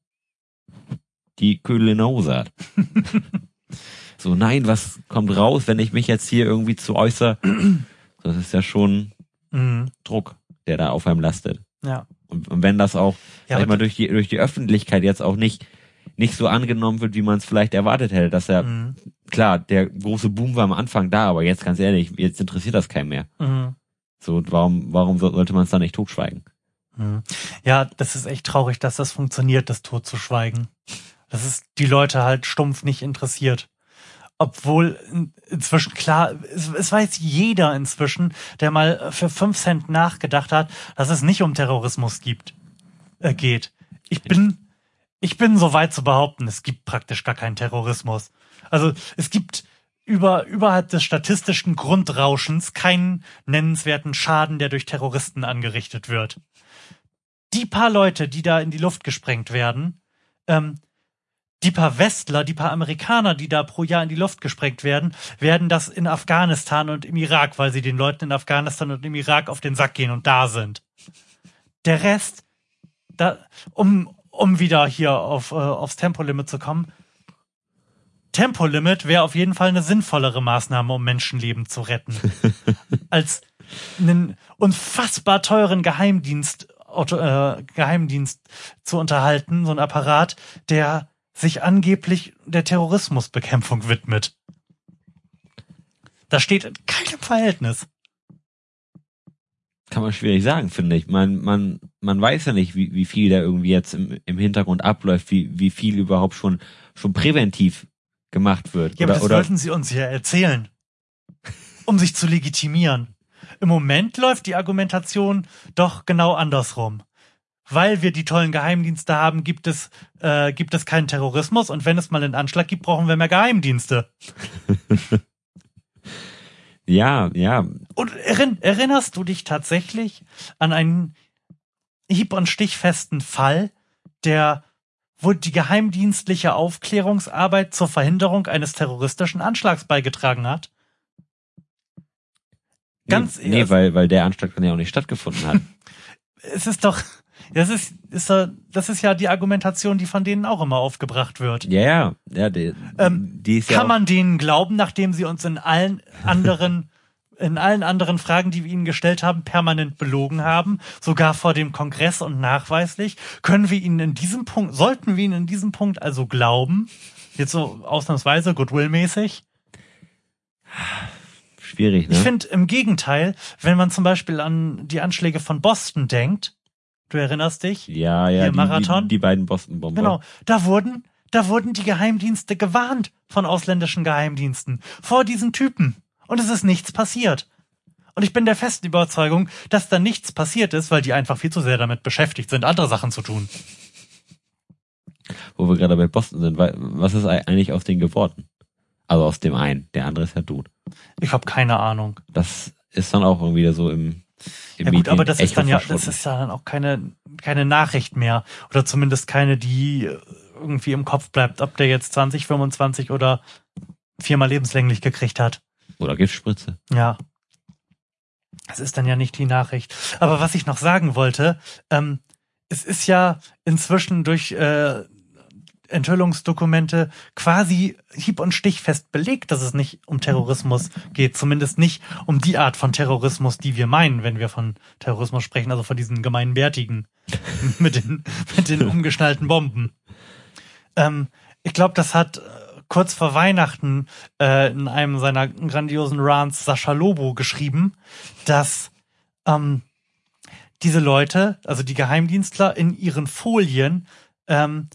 die Ködel in der Hose hat. so, nein, was kommt raus, wenn ich mich jetzt hier irgendwie zu äußere? Das ist ja schon mhm. Druck, der da auf einem lastet. Ja. Und, und wenn das auch, ja, sag ich mal, durch die, durch die Öffentlichkeit jetzt auch nicht, nicht so angenommen wird, wie man es vielleicht erwartet hätte, dass er, mhm. klar, der große Boom war am Anfang da, aber jetzt ganz ehrlich, jetzt interessiert das keinen mehr. Mhm. So, warum, warum sollte man es da nicht totschweigen? Hm. Ja, das ist echt traurig, dass das funktioniert, das totzuschweigen. Das ist die Leute halt stumpf nicht interessiert. Obwohl inzwischen klar, es, es weiß jeder inzwischen, der mal für fünf Cent nachgedacht hat, dass es nicht um Terrorismus gibt, äh, geht. Ich bin, ich bin so weit zu behaupten, es gibt praktisch gar keinen Terrorismus. Also es gibt über, überhalb des statistischen Grundrauschens keinen nennenswerten Schaden, der durch Terroristen angerichtet wird. Die paar Leute, die da in die Luft gesprengt werden, ähm, die paar Westler, die paar Amerikaner, die da pro Jahr in die Luft gesprengt werden, werden das in Afghanistan und im Irak, weil sie den Leuten in Afghanistan und im Irak auf den Sack gehen und da sind. Der Rest, da, um, um wieder hier auf, äh, aufs Tempolimit zu kommen, Tempolimit wäre auf jeden Fall eine sinnvollere Maßnahme, um Menschenleben zu retten, als einen unfassbar teuren Geheimdienst, äh, Geheimdienst zu unterhalten, so ein Apparat, der sich angeblich der Terrorismusbekämpfung widmet. Das steht in keinem Verhältnis. Kann man schwierig sagen, finde ich. Man, man, man weiß ja nicht, wie, wie viel da irgendwie jetzt im, im Hintergrund abläuft, wie, wie viel überhaupt schon, schon präventiv gemacht wird. Ja, oder, aber das oder, wollten sie uns ja erzählen. Um sich zu legitimieren. Im Moment läuft die Argumentation doch genau andersrum. Weil wir die tollen Geheimdienste haben, gibt es, äh, gibt es keinen Terrorismus und wenn es mal einen Anschlag gibt, brauchen wir mehr Geheimdienste. ja, ja. Und erinn, erinnerst du dich tatsächlich an einen hieb- und stichfesten Fall, der wo die geheimdienstliche Aufklärungsarbeit zur Verhinderung eines terroristischen Anschlags beigetragen hat? Ganz nee, nee weil, weil der Anschlag dann ja auch nicht stattgefunden hat. es ist doch, das ist, ist, das ist ja die Argumentation, die von denen auch immer aufgebracht wird. Ja, ja, ja, die, ähm, die ist ja Kann man denen glauben, nachdem sie uns in allen anderen in allen anderen Fragen, die wir ihnen gestellt haben, permanent belogen haben, sogar vor dem Kongress und nachweislich, können wir ihnen in diesem Punkt, sollten wir ihnen in diesem Punkt also glauben, jetzt so ausnahmsweise, goodwill-mäßig? Schwierig, ne? Ich finde im Gegenteil, wenn man zum Beispiel an die Anschläge von Boston denkt, du erinnerst dich? Ja, ja, die, Marathon. Die, die beiden Boston-Bomber. Genau, da wurden, da wurden die Geheimdienste gewarnt von ausländischen Geheimdiensten vor diesen Typen und es ist nichts passiert. Und ich bin der festen Überzeugung, dass da nichts passiert ist, weil die einfach viel zu sehr damit beschäftigt sind, andere Sachen zu tun. Wo wir gerade bei Boston sind, was ist eigentlich aus denen geworden? Also aus dem einen, der andere ist ja tot. Ich habe keine Ahnung. Das ist dann auch irgendwie so im, im Ja gut, Medien aber das ist dann ja, das ist ja dann auch keine, keine Nachricht mehr. Oder zumindest keine, die irgendwie im Kopf bleibt, ob der jetzt 20, 25 oder viermal lebenslänglich gekriegt hat. Oder Giftspritze. Ja. Das ist dann ja nicht die Nachricht. Aber was ich noch sagen wollte, ähm, es ist ja inzwischen durch äh, Enthüllungsdokumente quasi hieb- und stichfest belegt, dass es nicht um Terrorismus geht. Zumindest nicht um die Art von Terrorismus, die wir meinen, wenn wir von Terrorismus sprechen, also von diesen gemeinbärtigen mit den, mit den umgeschnallten Bomben. Ähm, ich glaube, das hat kurz vor Weihnachten äh, in einem seiner grandiosen Rants Sascha Lobo geschrieben, dass ähm, diese Leute, also die Geheimdienstler, in ihren Folien ähm,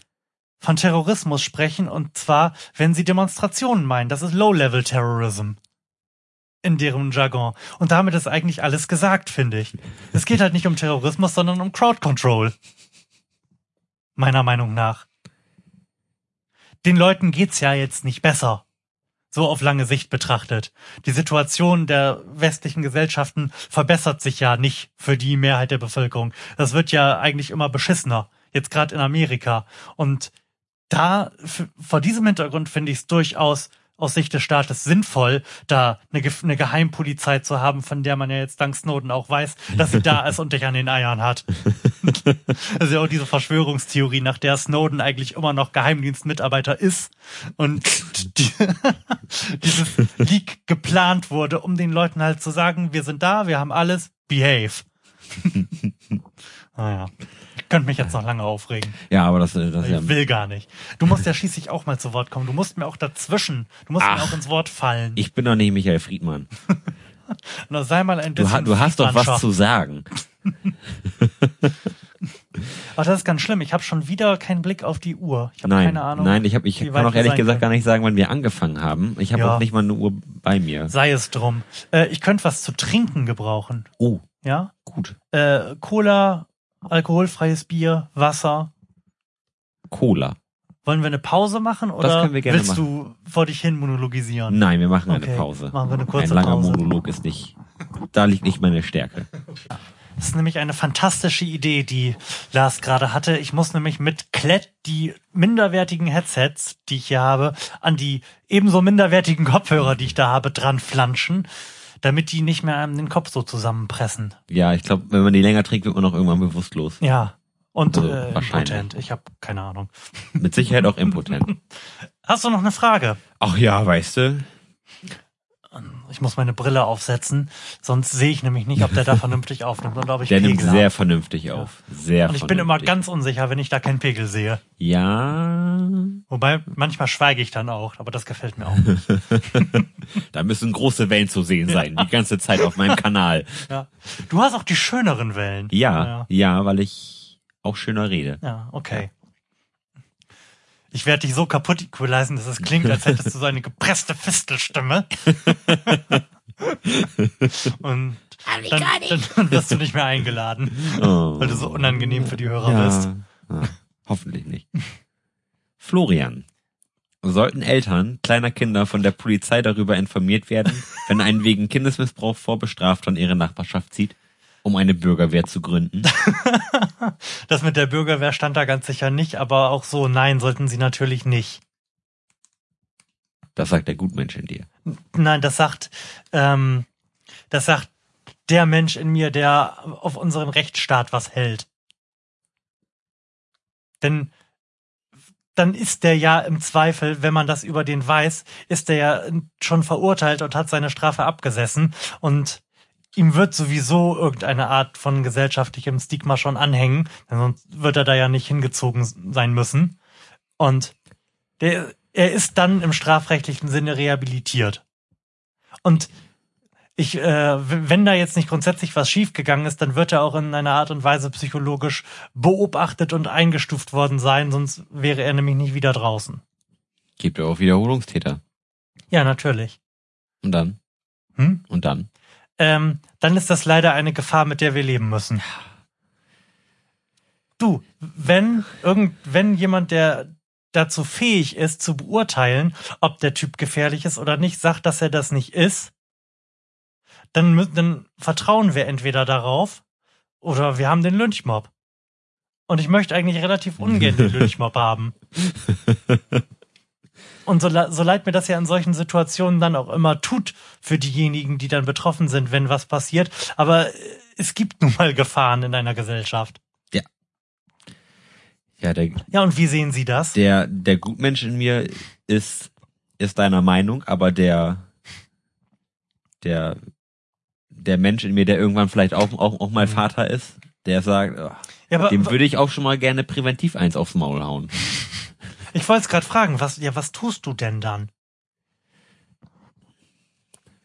von Terrorismus sprechen und zwar, wenn sie Demonstrationen meinen. Das ist Low-Level-Terrorism in deren Jargon. Und damit ist eigentlich alles gesagt, finde ich. Es geht halt nicht um Terrorismus, sondern um Crowd Control. Meiner Meinung nach den Leuten geht's ja jetzt nicht besser. So auf lange Sicht betrachtet. Die Situation der westlichen Gesellschaften verbessert sich ja nicht für die Mehrheit der Bevölkerung. Das wird ja eigentlich immer beschissener. Jetzt gerade in Amerika. Und da, vor diesem Hintergrund finde ich es durchaus aus Sicht des Staates sinnvoll, da eine, eine, Geheimpolizei zu haben, von der man ja jetzt dank Snowden auch weiß, dass sie da ist und dich an den Eiern hat. ja auch diese Verschwörungstheorie, nach der Snowden eigentlich immer noch Geheimdienstmitarbeiter ist und die, dieses Leak geplant wurde, um den Leuten halt zu sagen, wir sind da, wir haben alles, behave. naja. Ah könnte mich jetzt noch lange aufregen. Ja, aber das, das ich ja. will gar nicht. Du musst ja schließlich auch mal zu Wort kommen. Du musst mir auch dazwischen. Du musst Ach, mir auch ins Wort fallen. Ich bin doch nicht Michael Friedmann. Na, sei mal ein bisschen. Du, du hast doch was zu sagen. Ach, das ist ganz schlimm. Ich habe schon wieder keinen Blick auf die Uhr. Ich habe keine Ahnung. Nein, ich habe ich kann auch ehrlich gesagt können. gar nicht sagen, wann wir angefangen haben. Ich habe ja. auch nicht mal eine Uhr bei mir. Sei es drum. Äh, ich könnte was zu trinken gebrauchen. Oh. Ja? Gut. Äh, Cola alkoholfreies Bier, Wasser. Cola. Wollen wir eine Pause machen oder können wir gerne willst du vor dich hin monologisieren? Nein, wir machen eine Okay, Pause. machen wir eine kurze Ein langer Pause. Monolog ist nicht, da liegt nicht meine Stärke. Das ist nämlich eine fantastische Idee, die Lars gerade hatte. Ich muss nämlich mit Klett die minderwertigen Headsets, die ich hier habe, an die ebenso minderwertigen Kopfhörer, die ich da habe, dran flanschen, damit die nicht mehr einem den Kopf so zusammenpressen. Ja, ich glaube, wenn man die länger trinkt, wird man auch irgendwann bewusstlos. Ja. Und Also, äh, wahrscheinlich. impotent. Ich habe keine Ahnung. Mit Sicherheit auch impotent. Hast du noch eine Frage? Ach ja, weißt du? Ich muss meine Brille aufsetzen, sonst sehe ich nämlich nicht, ob der da vernünftig aufnimmt und ob ich Der nimmt Pegel sehr habe. vernünftig auf. Sehr Und ich bin immer ganz unsicher, wenn ich da keinen Pegel sehe. Ja, Wobei, manchmal schweige ich dann auch, aber das gefällt mir auch nicht. da müssen große Wellen zu sehen sein, die ganze Zeit auf meinem Kanal. Ja. Du hast auch die schöneren Wellen. Ja, Ja, ja, weil ich auch schöner rede. ja okay. Ich werde dich so kaputt equalisen, dass es klingt, als hättest du so eine gepresste Fistelstimme. Und dann, dann, dann wirst du nicht mehr eingeladen, Oh. weil du so unangenehm für die Hörer bist. ja. ja, hoffentlich nicht. Florian. Sollten Eltern kleiner Kinder von der Polizei darüber informiert werden, wenn ein wegen Kindesmissbrauch Vorbestrafter in ihre Nachbarschaft zieht, um eine Bürgerwehr zu gründen? Das mit der Bürgerwehr stand da ganz sicher nicht, aber auch so, nein, sollten sie natürlich nicht. Das sagt der Gutmensch in dir. Nein, das sagt, ähm, das sagt der Mensch in mir, der auf unseren Rechtsstaat was hält. Denn dann ist der ja im Zweifel, wenn man das über den weiß, ist der ja schon verurteilt und hat seine Strafe abgesessen und ihm wird sowieso irgendeine Art von gesellschaftlichem Stigma schon anhängen, denn sonst wird er da ja nicht hingezogen sein müssen. Und der, er ist dann im strafrechtlichen Sinne rehabilitiert. Und ich, äh, wenn da jetzt nicht grundsätzlich was schiefgegangen ist, dann wird er auch in einer Art und Weise psychologisch beobachtet und eingestuft worden sein, sonst wäre er nämlich nicht wieder draußen. Gibt ja auch Wiederholungstäter. Ja, natürlich. Und dann? Hm? Und dann? Ähm, dann ist das leider eine Gefahr, mit der wir leben müssen. Du, wenn irgend, wenn jemand, der dazu fähig ist, zu beurteilen, ob der Typ gefährlich ist oder nicht, sagt, dass er das nicht ist, dann, dann vertrauen wir entweder darauf oder wir haben den Lynchmob. Und ich möchte eigentlich relativ ungern den Lynchmob haben. Und so, so leid mir das ja in solchen Situationen dann auch immer tut für diejenigen, die dann betroffen sind, wenn was passiert. Aber äh, es gibt nun mal Gefahren in einer Gesellschaft. Ja, der, Ja, und wie sehen Sie das? der, der Gutmensch in mir ist, ist deiner Meinung, aber der, der, der Mensch in mir, der irgendwann vielleicht auch, auch, auch mal Vater ist, der sagt, ach, ja, dem würde ich auch schon mal gerne präventiv eins aufs Maul hauen. ich wollte es gerade fragen, was, ja, was tust du denn dann?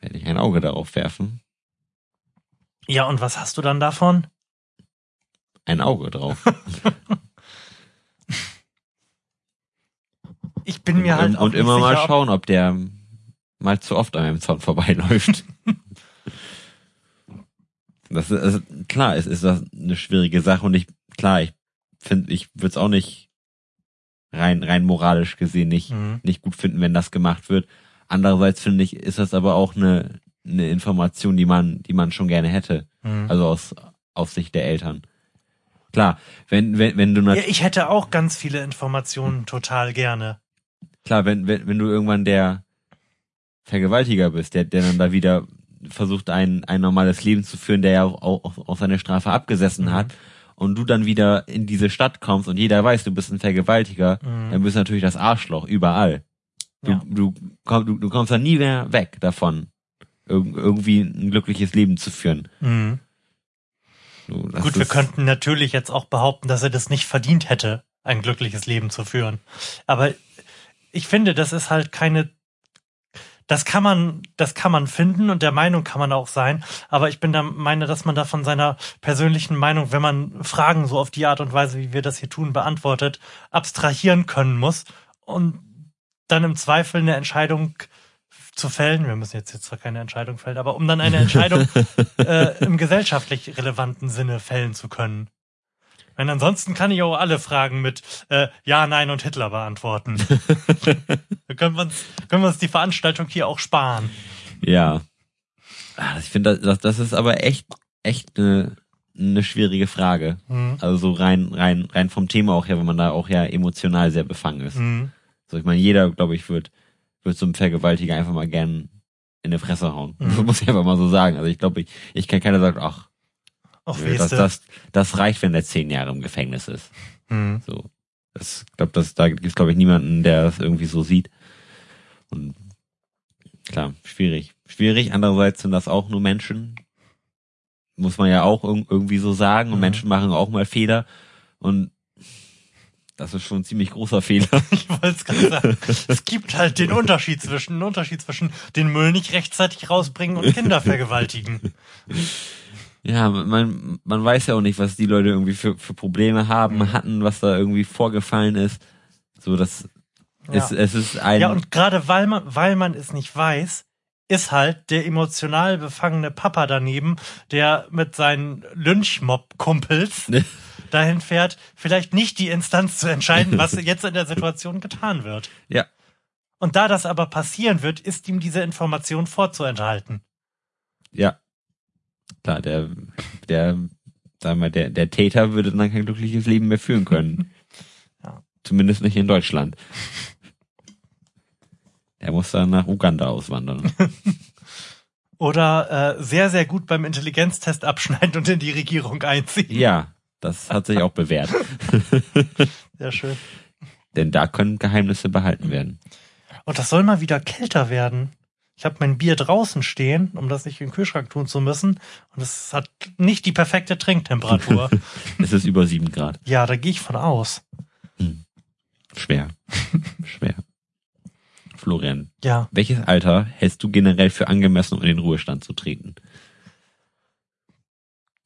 Werde ich ein Auge darauf werfen. Ja, und was hast du dann davon? Ein Auge drauf. Ich bin mir halt und, auch und immer mal sicher, ob- schauen, ob der mal zu oft an meinem Zaun vorbeiläuft. das ist, also, klar, es ist das eine schwierige Sache und ich, klar, ich finde, ich würde es auch nicht rein, rein moralisch gesehen nicht, Mhm. nicht gut finden, wenn das gemacht wird. Andererseits finde ich, ist das aber auch eine, eine Information, die man, die man schon gerne hätte. Mhm. Also aus, aus Sicht der Eltern. Klar, wenn, wenn, wenn du Ja, ich hätte auch ganz viele Informationen total gerne. klar, wenn, wenn, wenn du irgendwann der Vergewaltiger bist, der, der dann da wieder versucht, ein, ein normales Leben zu führen, der ja auch, auch, auch seine Strafe abgesessen Mhm. hat, und du dann wieder in diese Stadt kommst und jeder weiß, du bist ein Vergewaltiger, Mhm. dann bist du natürlich das Arschloch überall. Du, Ja. du, komm, du, du kommst dann nie mehr weg davon, irg irgendwie ein glückliches Leben zu führen. Mhm. Das Gut, wir könnten natürlich jetzt auch behaupten, dass er das nicht verdient hätte, ein glückliches Leben zu führen. Aber ich finde, das ist halt keine, das kann man, das kann man finden und der Meinung kann man auch sein. Aber ich bin der meine, dass man da von seiner persönlichen Meinung, wenn man Fragen so auf die Art und Weise, wie wir das hier tun, beantwortet, abstrahieren können muss und dann im Zweifel eine Entscheidung zu fällen. Wir müssen jetzt, jetzt zwar keine Entscheidung fällen, aber um dann eine Entscheidung äh, im gesellschaftlich relevanten Sinne fällen zu können. Weil ansonsten kann ich auch alle Fragen mit äh, Ja, Nein und Hitler beantworten. da können wir, uns, können wir uns die Veranstaltung hier auch sparen. Ja. Ah, Ich finde, das, das ist aber echt, echt eine, eine schwierige Frage. Mhm. Also so rein, rein, rein vom Thema auch her, wenn man da auch ja emotional sehr befangen ist. Mhm. So, ich meine, jeder, glaube ich, wird, wird so einem Vergewaltiger einfach mal gern in die Fresse hauen. Mhm. Muss ich einfach mal so sagen. Also ich glaube, ich, ich kann keiner sagen, ach, Auch nö, das, das, das reicht, wenn der zehn Jahre im Gefängnis ist. Mhm. So. Das, ich glaube, das, da gibt es, glaube ich, niemanden, der das irgendwie so sieht. Und klar, schwierig. Schwierig. Andererseits sind das auch nur Menschen. Muss man ja auch irg- irgendwie so sagen. Und Mhm. Menschen machen auch mal Fehler. Und das ist schon ein ziemlich großer Fehler. Ich wollte es gerade sagen. Es gibt halt den Unterschied zwischen, einen Unterschied zwischen den Müll nicht rechtzeitig rausbringen und Kinder vergewaltigen. Ja, man, man weiß ja auch nicht, was die Leute irgendwie für, für Probleme haben, Mhm. hatten, was da irgendwie vorgefallen ist. So, das Ja. ist, es ist ein, Ja, und gerade weil man, weil man es nicht weiß, ist halt der emotional befangene Papa daneben, der mit seinen Lynchmob-Kumpels Ne. dahin fährt, vielleicht nicht die Instanz zu entscheiden, was jetzt in der Situation getan wird. ja, Und da das aber passieren wird, ist ihm diese Information vorzuenthalten. ja. Klar, der, der, sagen wir, der, der Täter würde dann kein glückliches Leben mehr führen können. Ja. Zumindest nicht in Deutschland. Der muss dann nach Uganda auswandern. Oder äh, sehr, sehr gut beim Intelligenztest abschneiden und in die Regierung einziehen. ja, das hat sich auch bewährt. Sehr schön. Denn da können Geheimnisse behalten werden. Und das soll mal wieder kälter werden. Ich habe mein Bier draußen stehen, um das nicht in den Kühlschrank tun zu müssen. Und es hat nicht die perfekte Trinktemperatur. Es ist über sieben Grad. ja, da gehe ich von aus. Schwer. Schwer. Florian, Ja, welches Alter hältst du generell für angemessen, um in den Ruhestand zu treten?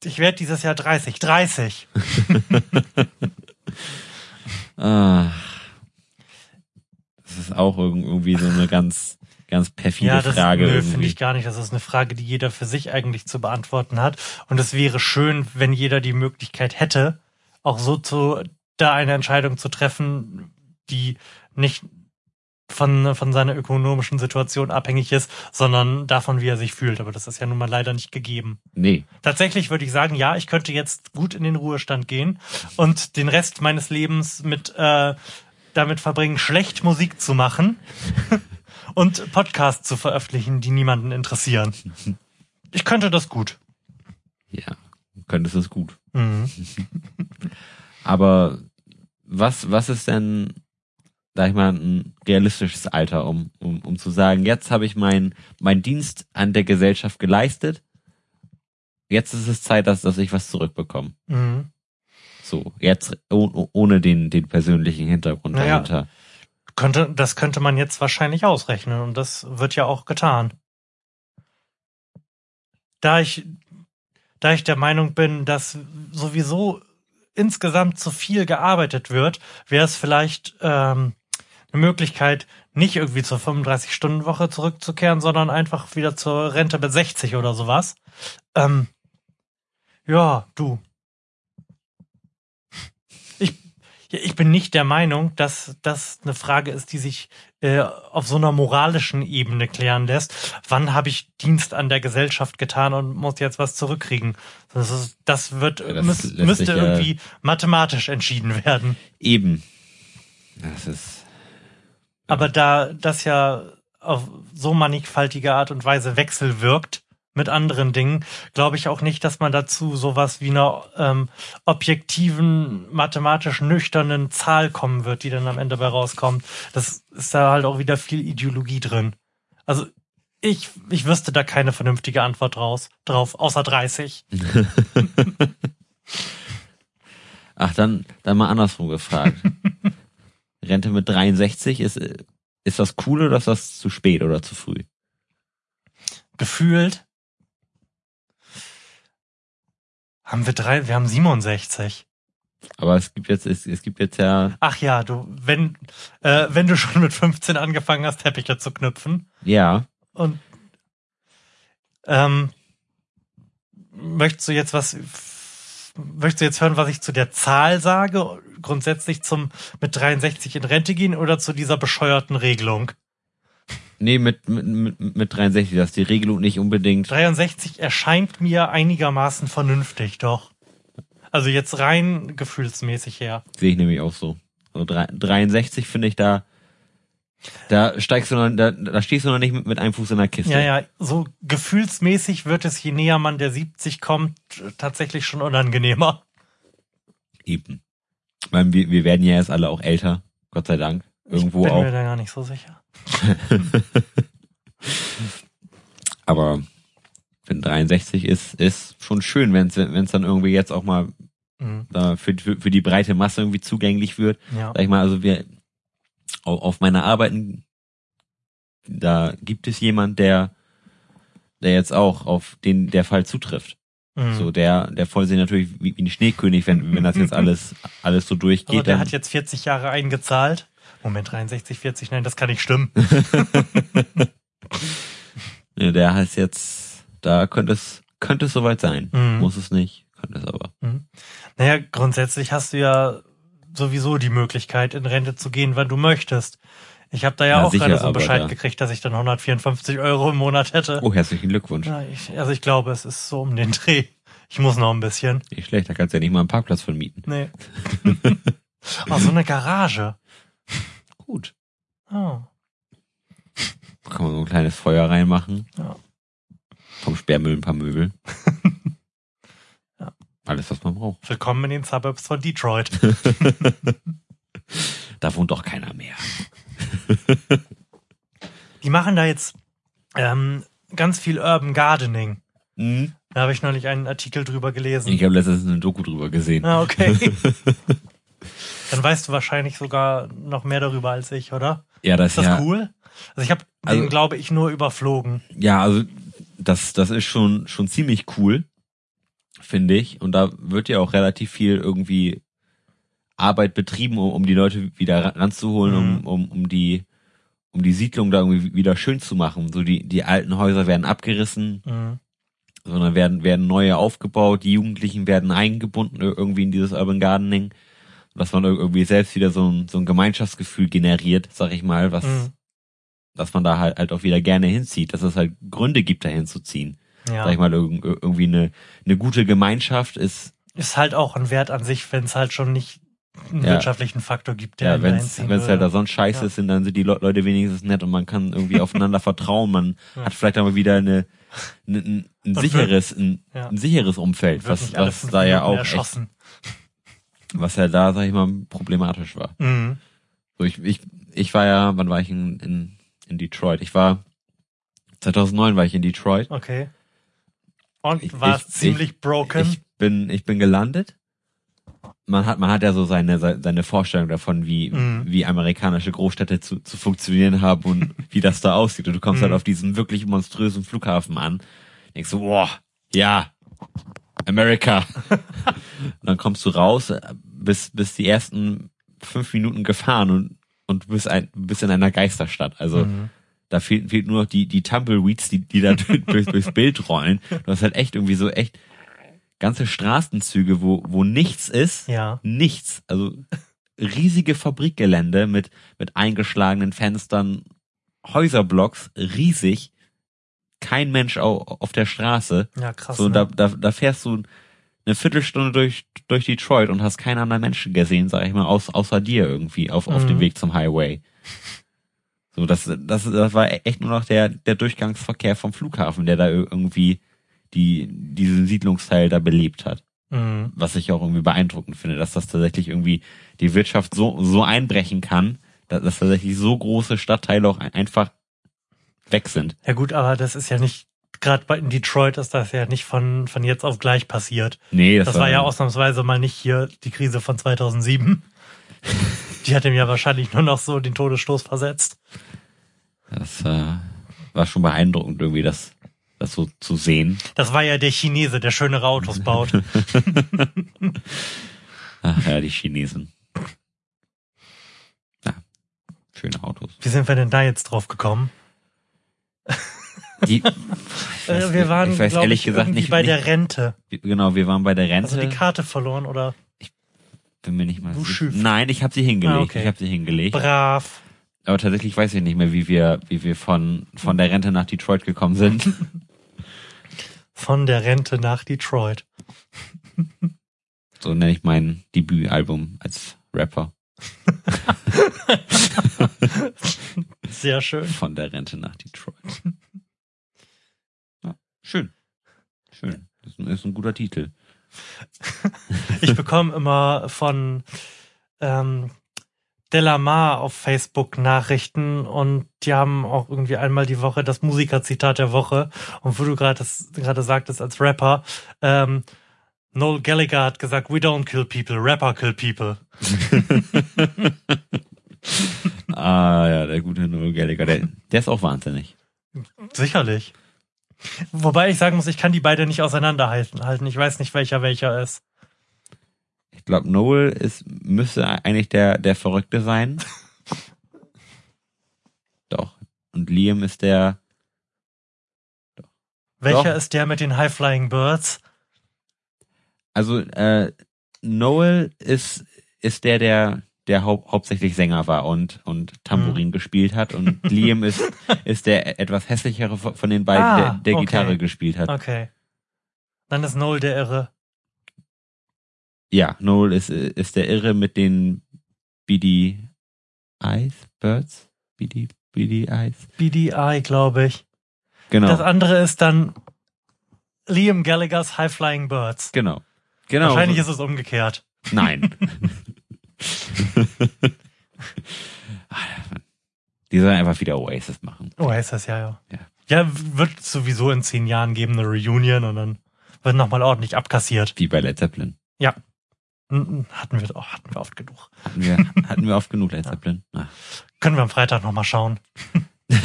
ich werde dieses Jahr 30. 30. Ah, das ist auch irg- irgendwie so eine ganz, ganz perfide Ja, das Frage. nö, finde ich gar nicht. Das ist eine Frage, die jeder für sich eigentlich zu beantworten hat. Und es wäre schön, wenn jeder die Möglichkeit hätte, auch so zu, da eine Entscheidung zu treffen, die nicht von, von seiner ökonomischen Situation abhängig ist, sondern davon, wie er sich fühlt. Aber das ist ja nun mal leider nicht gegeben. Nee, Tatsächlich würde ich sagen, ja, ich könnte jetzt gut in den Ruhestand gehen und den Rest meines Lebens mit äh, damit verbringen, schlecht Musik zu machen und Podcasts zu veröffentlichen, die niemanden interessieren. Ich könnte das gut. ja, könntest es gut. Mhm. Aber was, was ist denn, sag ich mal, ein realistisches Alter, um, um, um zu sagen, jetzt habe ich meinen mein Dienst an der Gesellschaft geleistet, jetzt ist es Zeit, dass, dass ich was zurückbekomme. Mhm. So, jetzt oh, ohne den, den persönlichen Hintergrund Naja. dahinter. Könnte, das könnte man jetzt wahrscheinlich ausrechnen und das wird ja auch getan. Da ich, da ich der Meinung bin, dass sowieso insgesamt zu viel gearbeitet wird, wäre es vielleicht ähm, eine Möglichkeit, nicht irgendwie zur 35-Stunden-Woche zurückzukehren, sondern einfach wieder zur Rente mit 60 oder sowas. Ähm, ja, du. Ich, ja, ich bin nicht der Meinung, dass das eine Frage ist, die sich äh, auf so einer moralischen Ebene klären lässt. Wann habe ich Dienst an der Gesellschaft getan und muss jetzt was zurückkriegen? Das, ist, das wird Ja, das müß, müsste sich ja- irgendwie mathematisch entschieden werden. Eben. Das ist, Aber da das ja auf so mannigfaltige Art und Weise wechselwirkt mit anderen Dingen, glaube ich auch nicht, dass man dazu sowas wie einer ähm, objektiven, mathematisch nüchternen Zahl kommen wird, die dann am Ende bei rauskommt. Das ist da halt auch wieder viel Ideologie drin. Also ich, ich wüsste da keine vernünftige Antwort draus, drauf, außer 30. ach, dann, dann mal andersrum gefragt. Rente mit 63, ist, ist das cool oder ist das zu spät oder zu früh? Gefühlt haben wir drei, wir haben 67. Aber es gibt jetzt, es, es gibt jetzt ja, Ach ja, du, wenn, äh, wenn du schon mit 15 angefangen hast, Teppiche zu knüpfen ja, und ähm, möchtest du jetzt was Möchtest du jetzt hören, was ich zu der Zahl sage? Grundsätzlich zum mit 63 in Rente gehen oder zu dieser bescheuerten Regelung? Nee, mit, mit, mit, mit 63, das ist die Regelung nicht unbedingt. 63 erscheint mir einigermaßen vernünftig, doch. Also jetzt rein gefühlsmäßig her. Sehe ich nämlich auch so. Also drei- 63 finde ich da, da steigst du noch, da, da stehst du noch nicht mit, mit einem Fuß in der Kiste. Ja, ja, so gefühlsmäßig wird es, je näher man der 70 kommt, tatsächlich schon unangenehmer. Eben. Meine, wir, wir werden ja jetzt alle auch älter, Gott sei Dank. Irgendwo ich bin auch. mir da gar nicht so sicher. Aber wenn 63 ist, ist schon schön, wenn es dann irgendwie jetzt auch mal Mhm. da für, für, für die breite Masse irgendwie zugänglich wird. Ja. Sag ich mal, also wir au- auf meiner Arbeiten, da gibt es jemand, der der jetzt auch auf den der Fall zutrifft. Mhm. So der der freut sich natürlich wie, wie ein Schneekönig, wenn wenn das jetzt alles alles so durchgeht. Also der hat jetzt 40 Jahre eingezahlt. Moment, 63, 40, nein, das kann nicht stimmen. ja, der heißt jetzt, da könnte es könnte es soweit sein. Mhm. Muss es nicht, könnte es aber. Naja, grundsätzlich hast du ja sowieso die Möglichkeit, in Rente zu gehen, wann du möchtest. Ich habe da ja, Ja, auch sicher, gerade so einen Bescheid da- gekriegt, dass ich dann 154 Euro im Monat hätte. Oh, herzlichen Glückwunsch. Ja, ich, also ich glaube, es ist so um den Dreh. Ich muss noch ein bisschen. Nicht schlecht, da kannst du ja nicht mal einen Parkplatz vermieten. Nee. oh, so eine Garage. Gut. Oh. Kann man so ein kleines Feuer reinmachen. Ja. Vom Sperrmüll ein paar Möbel. Ja. Alles, was man braucht. Willkommen in den Suburbs von Detroit. Da wohnt doch keiner mehr. Die machen da jetzt ähm, ganz viel Urban Gardening. Mhm. Da habe ich neulich einen Artikel drüber gelesen. Ich habe letztens eine Doku drüber gesehen. Ah, okay. Dann weißt du wahrscheinlich sogar noch mehr darüber als ich, oder? Ja, das Ist das ja. cool? Also ich habe Also- den, glaube ich, nur überflogen. Ja, also das, das ist schon, schon ziemlich cool, finde ich. Und da wird ja auch relativ viel irgendwie Arbeit betrieben, um, um die Leute wieder ra- ranzuholen, Mhm. um, um, um die, um die Siedlung da irgendwie wieder schön zu machen. So die, die alten Häuser werden abgerissen, Mhm. sondern werden, werden neue aufgebaut, die Jugendlichen werden eingebunden ir- irgendwie in dieses Urban Gardening, dass man ir- irgendwie selbst wieder so ein, so ein Gemeinschaftsgefühl generiert, sag ich mal, was, Mhm. dass man da halt, halt auch wieder gerne hinzieht, dass es halt Gründe gibt, da hinzuziehen. Ja. Sag ich mal, irg- irgendwie eine, eine gute Gemeinschaft ist, Ist halt auch ein Wert an sich, wenn es halt schon nicht einen Ja. wirtschaftlichen Faktor gibt, der ja, wenn es halt da sonst scheiße Ja. ist, sind, dann sind die Le Leute wenigstens nett und man kann irgendwie aufeinander vertrauen. Man Ja. hat vielleicht aber wieder eine, eine, ein, ein sicheres, ein, ein sicheres Umfeld, was, was da ja auch echt, erschossen. Was ja da, sag ich mal, problematisch war. Mhm. So, ich, ich, ich war ja, wann war ich in, in, in Detroit? Ich war, 2009 war ich in Detroit. Okay. Und Ich- war ich- ziemlich broken. Ich bin, ich bin gelandet. Man hat, man hat ja so seine, seine Vorstellung davon, wie, Mhm. wie amerikanische Großstädte zu, zu funktionieren haben und wie das da aussieht. Und du kommst Mhm. halt auf diesen wirklich monströsen Flughafen an. Denkst so, boah, ja, America. und dann kommst du raus, äh, bist, bist die ersten fünf Minuten gefahren und, und bist ein, bist in einer Geisterstadt. Also, Mhm. da fehlt, fehlt nur noch die, die Tumbleweeds, die, die da durch, durchs Bild rollen. Du hast halt echt irgendwie so echt ganze Straßenzüge, wo, wo nichts ist. Ja. Nichts. Also riesige Fabrikgelände mit, mit eingeschlagenen Fenstern, Häuserblocks, riesig. Kein Mensch au- auf der Straße. Ja, krass. So, ne? da, da, da fährst du eine Viertelstunde durch, durch Detroit und hast keinen anderen Menschen gesehen, sag ich mal, aus, außer dir irgendwie auf, auf Mhm. dem Weg zum Highway. So, das, das, das war echt nur noch der, der Durchgangsverkehr vom Flughafen, der da irgendwie die, diesen Siedlungsteil da belebt hat. Mhm. Was ich auch irgendwie beeindruckend finde, dass das tatsächlich irgendwie die Wirtschaft so, so einbrechen kann, dass, dass tatsächlich so große Stadtteile auch ein- einfach weg sind. Ja gut, aber das ist ja nicht, gerade bei in Detroit ist das ja nicht von, von jetzt auf gleich passiert. Nee, Das war ja ausnahmsweise mal nicht hier die Krise von 2007. Die hat ihm ja wahrscheinlich nur noch so den Todesstoß versetzt. Das äh, war schon beeindruckend irgendwie, das, das so zu sehen. Das war ja der Chinese, der schönere Autos baut. Ach ja, die Chinesen. Ja, schöne Autos. Wie sind wir denn da jetzt drauf gekommen? Die, Äh, wir waren, ich weiß ehrlich ich, gesagt nicht, bei nicht der Rente. genau, wir waren bei der Rente. Also die Karte verloren oder Bin mir nicht mal Du sicher. Nein, ich habe sie hingelegt. Ah, okay. Ich habe sie hingelegt. brav. Aber tatsächlich weiß ich nicht mehr, wie wir, wie wir von, von der Rente nach Detroit gekommen sind. Von der Rente nach Detroit. So nenne ich mein Debütalbum als Rapper. Sehr schön. Von der Rente nach Detroit. Ja, schön. Schön. Das ist ein, guter Titel. Ich bekomme immer von ähm, Delamar auf Facebook Nachrichten und die haben auch irgendwie einmal die Woche das Musikerzitat der Woche. Und wo du gerade gerade sagtest als Rapper, ähm, Noel Gallagher hat gesagt, we don't kill people, Rapper kill people. Ah, ja, der gute Noel Gallagher. Der, der ist auch wahnsinnig. Sicherlich. Wobei ich sagen muss, ich kann die beide nicht auseinanderhalten. Halten. Ich weiß nicht, welcher welcher ist. Ich glaube, Noel ist, müsste eigentlich der, der Verrückte sein. Doch. Und Liam ist der, Welcher Doch. ist der mit den High-Flying Birds? also, äh, Noel ist, ist der, der, der hau hauptsächlich Sänger war und, und Tambourin gespielt hat. Und Liam ist, ist der etwas hässlichere von den beiden, Ah, der, der okay. Gitarre gespielt hat. Okay. Dann ist Noel der Irre. Ja, Noel ist, ist der Irre mit den BD Eyes, Birds? BD, BD Eyes? BDI, glaube ich. Genau. Das andere ist dann Liam Gallaghers High Flying Birds. Genau. Genau. Wahrscheinlich ist es umgekehrt. Nein. Die sollen einfach wieder Oasis machen. Oh, das ja, ja. Ja. Ja, wird sowieso in zehn Jahren geben, eine Reunion und dann wird nochmal ordentlich abkassiert. Wie bei Led Zeppelin. N- Hatten wir auch, hatten wir oft genug. Hatten wir, hatten wir oft genug Led Zeppelin. Ah. Können wir am Freitag nochmal schauen.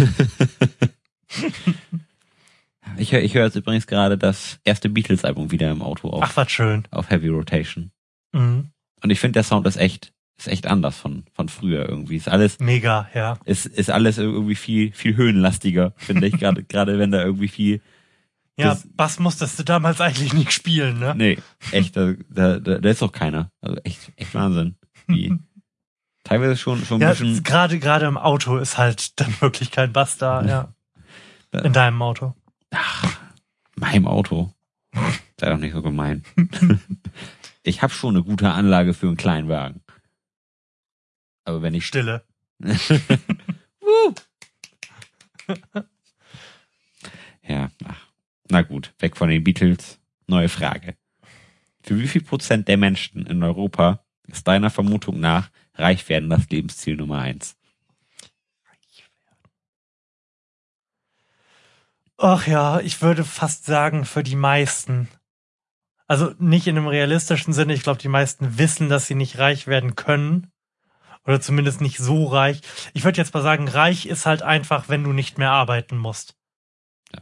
Ich höre ich höre jetzt übrigens gerade das erste Beatles-Album wieder im Auto auf, Ach, was schön. auf Heavy Rotation. Mhm. Und ich finde, der Sound ist echt, ist echt anders von, von früher irgendwie. Ist alles, Mega, ja. ist, ist alles irgendwie viel, viel höhenlastiger, finde ich, gerade, gerade wenn da irgendwie viel, Ja, Das- Bass musstest du damals eigentlich nicht spielen, ne? nee, echt, da, da, da, da ist doch keiner. Also echt, echt Wahnsinn. Wie, teilweise schon, schon ein Ja, bisschen, gerade gerade im Auto ist halt dann wirklich kein Bass da, ja. Ja. In deinem Auto. meinem Auto. Sei doch nicht so gemein. Ich habe schon eine gute Anlage für einen Kleinwagen. Aber wenn ich Stille. Ja, ach. Na gut, weg von den Beatles. Neue Frage. Für wie viel Prozent der Menschen in Europa ist deiner Vermutung nach reich werden das Lebensziel Nummer eins? Ach ja, ich würde fast sagen, für die meisten. Also nicht in einem realistischen Sinne. Ich glaube, die meisten wissen, dass sie nicht reich werden können. Oder zumindest nicht so reich. Ich würde jetzt mal sagen, reich ist halt einfach, wenn du nicht mehr arbeiten musst. Ja.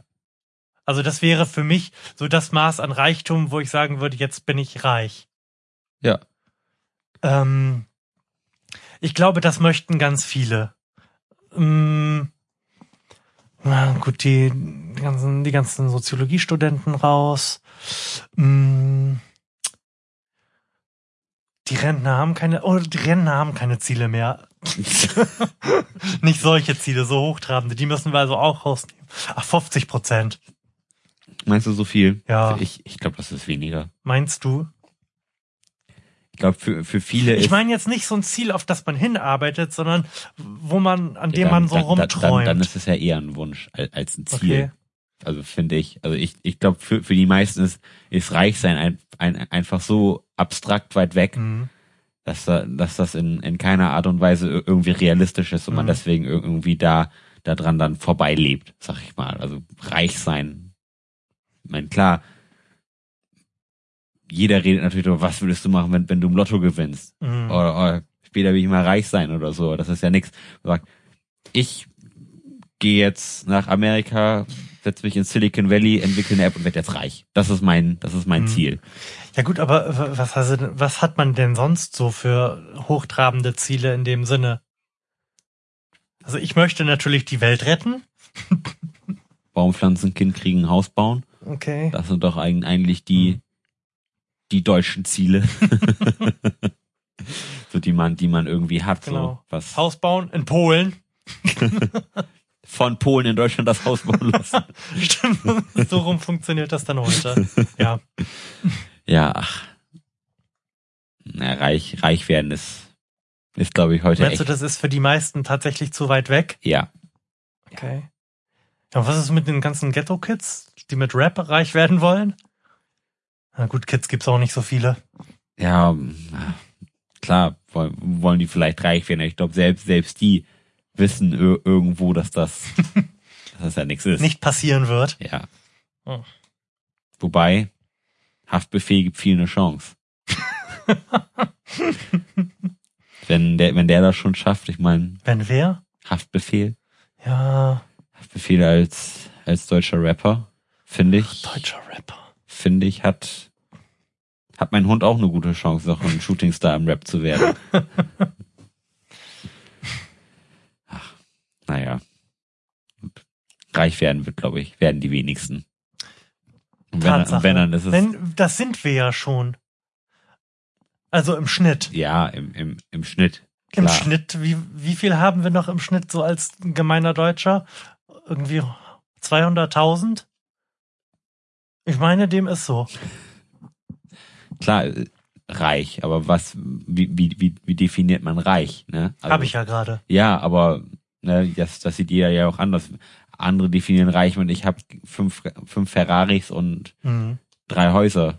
Also das wäre für mich so das Maß an Reichtum, wo ich sagen würde, jetzt bin ich reich. Ja. Ähm, ich glaube, das möchten ganz viele. Ähm, na gut, die, die ganzen, die ganzen Soziologiestudenten raus. Ähm, die Rentner haben keine, oh, die Rentner haben keine Ziele mehr. Nicht solche Ziele, so hochtrabende. Die müssen wir also auch rausnehmen. Ach, 50 Prozent. Meinst du so viel? Ja. Ich, ich glaube, das ist weniger. Meinst du? Ich glaube, für, für viele. Ich meine jetzt nicht so ein Ziel, auf das man hinarbeitet, sondern wo man, an dem dann, man so dann, rumträumt. Dann, dann ist es ja eher ein Wunsch als, ein Ziel. Okay. Also finde ich. Also ich, ich glaube, für, für die meisten ist, ist Reichsein ein, ein, einfach so abstrakt weit weg, Mhm. dass, da, dass das in, in keiner Art und Weise ir- irgendwie realistisch ist und man Mhm. deswegen ir- irgendwie da, da dran dann vorbeilebt, sag ich mal. Also reich sein. Ich meine, klar, jeder redet natürlich darüber, was würdest du machen, wenn, wenn du im Lotto gewinnst? Mhm. Oder, oder später will ich mal reich sein oder so. Das ist ja nichts. Man sagt, ich gehe jetzt nach Amerika, setze mich in Silicon Valley, entwickle eine App und werde jetzt reich. Das ist mein, das ist mein Mhm. Ziel. Ja gut, aber was, denn- was hat man denn sonst so für hochtrabende Ziele in dem Sinne? Also ich möchte natürlich die Welt retten. Baumpflanzenkind kriegen ein Haus bauen. Okay. Das sind doch eig- eigentlich die, die deutschen Ziele. so die man, die man irgendwie hat. So Genau. was Haus bauen in Polen. von Polen in Deutschland das Haus bauen lassen. Stimmt. so rum funktioniert das dann heute. Ja. ja, ach. Na, reich, reich werden ist, ist glaube ich heute Meinst du, echt. das ist für die meisten tatsächlich zu weit weg? ja. Okay. Ja, was ist mit den ganzen Ghetto-Kids, die mit Rap reich werden wollen? Na gut, Kids gibt's auch nicht so viele. Ja, na, klar, wollen, die vielleicht reich werden. Ich glaube, selbst, selbst die wissen ir- irgendwo, dass das, dass das ja nichts ist. Nicht passieren wird. Ja. Oh. Wobei, Haftbefehl gibt vielen eine Chance. wenn der, wenn der das schon schafft, ich meine, Wenn wer? Haftbefehl, Ja, Haftbefehl als, als deutscher Rapper, finde ich, deutscher Rapper. finde ich, hat, hat mein Hund auch eine gute Chance, auch ein Shootingstar im Rap zu werden. Ach, naja. Reich werden wird, glaube ich, werden die wenigsten. Und wenn, Tatsache. wenn dann ist es, Wenn, das sind wir ja schon. Also im Schnitt. ja, im, im, im Schnitt. Im Klar. Schnitt, wie, wie viel haben wir noch im Schnitt so als gemeiner Deutscher? Irgendwie 200.000? Ich meine, dem ist so. Klar, reich, aber was, wie, wie, wie, wie definiert man reich, ne? Also, Habe ich ja gerade. Ja, aber ne, das, das sieht jeder ja auch anders. Andere definieren reich und ich habe fünf, fünf Ferraris und Mhm. drei Häuser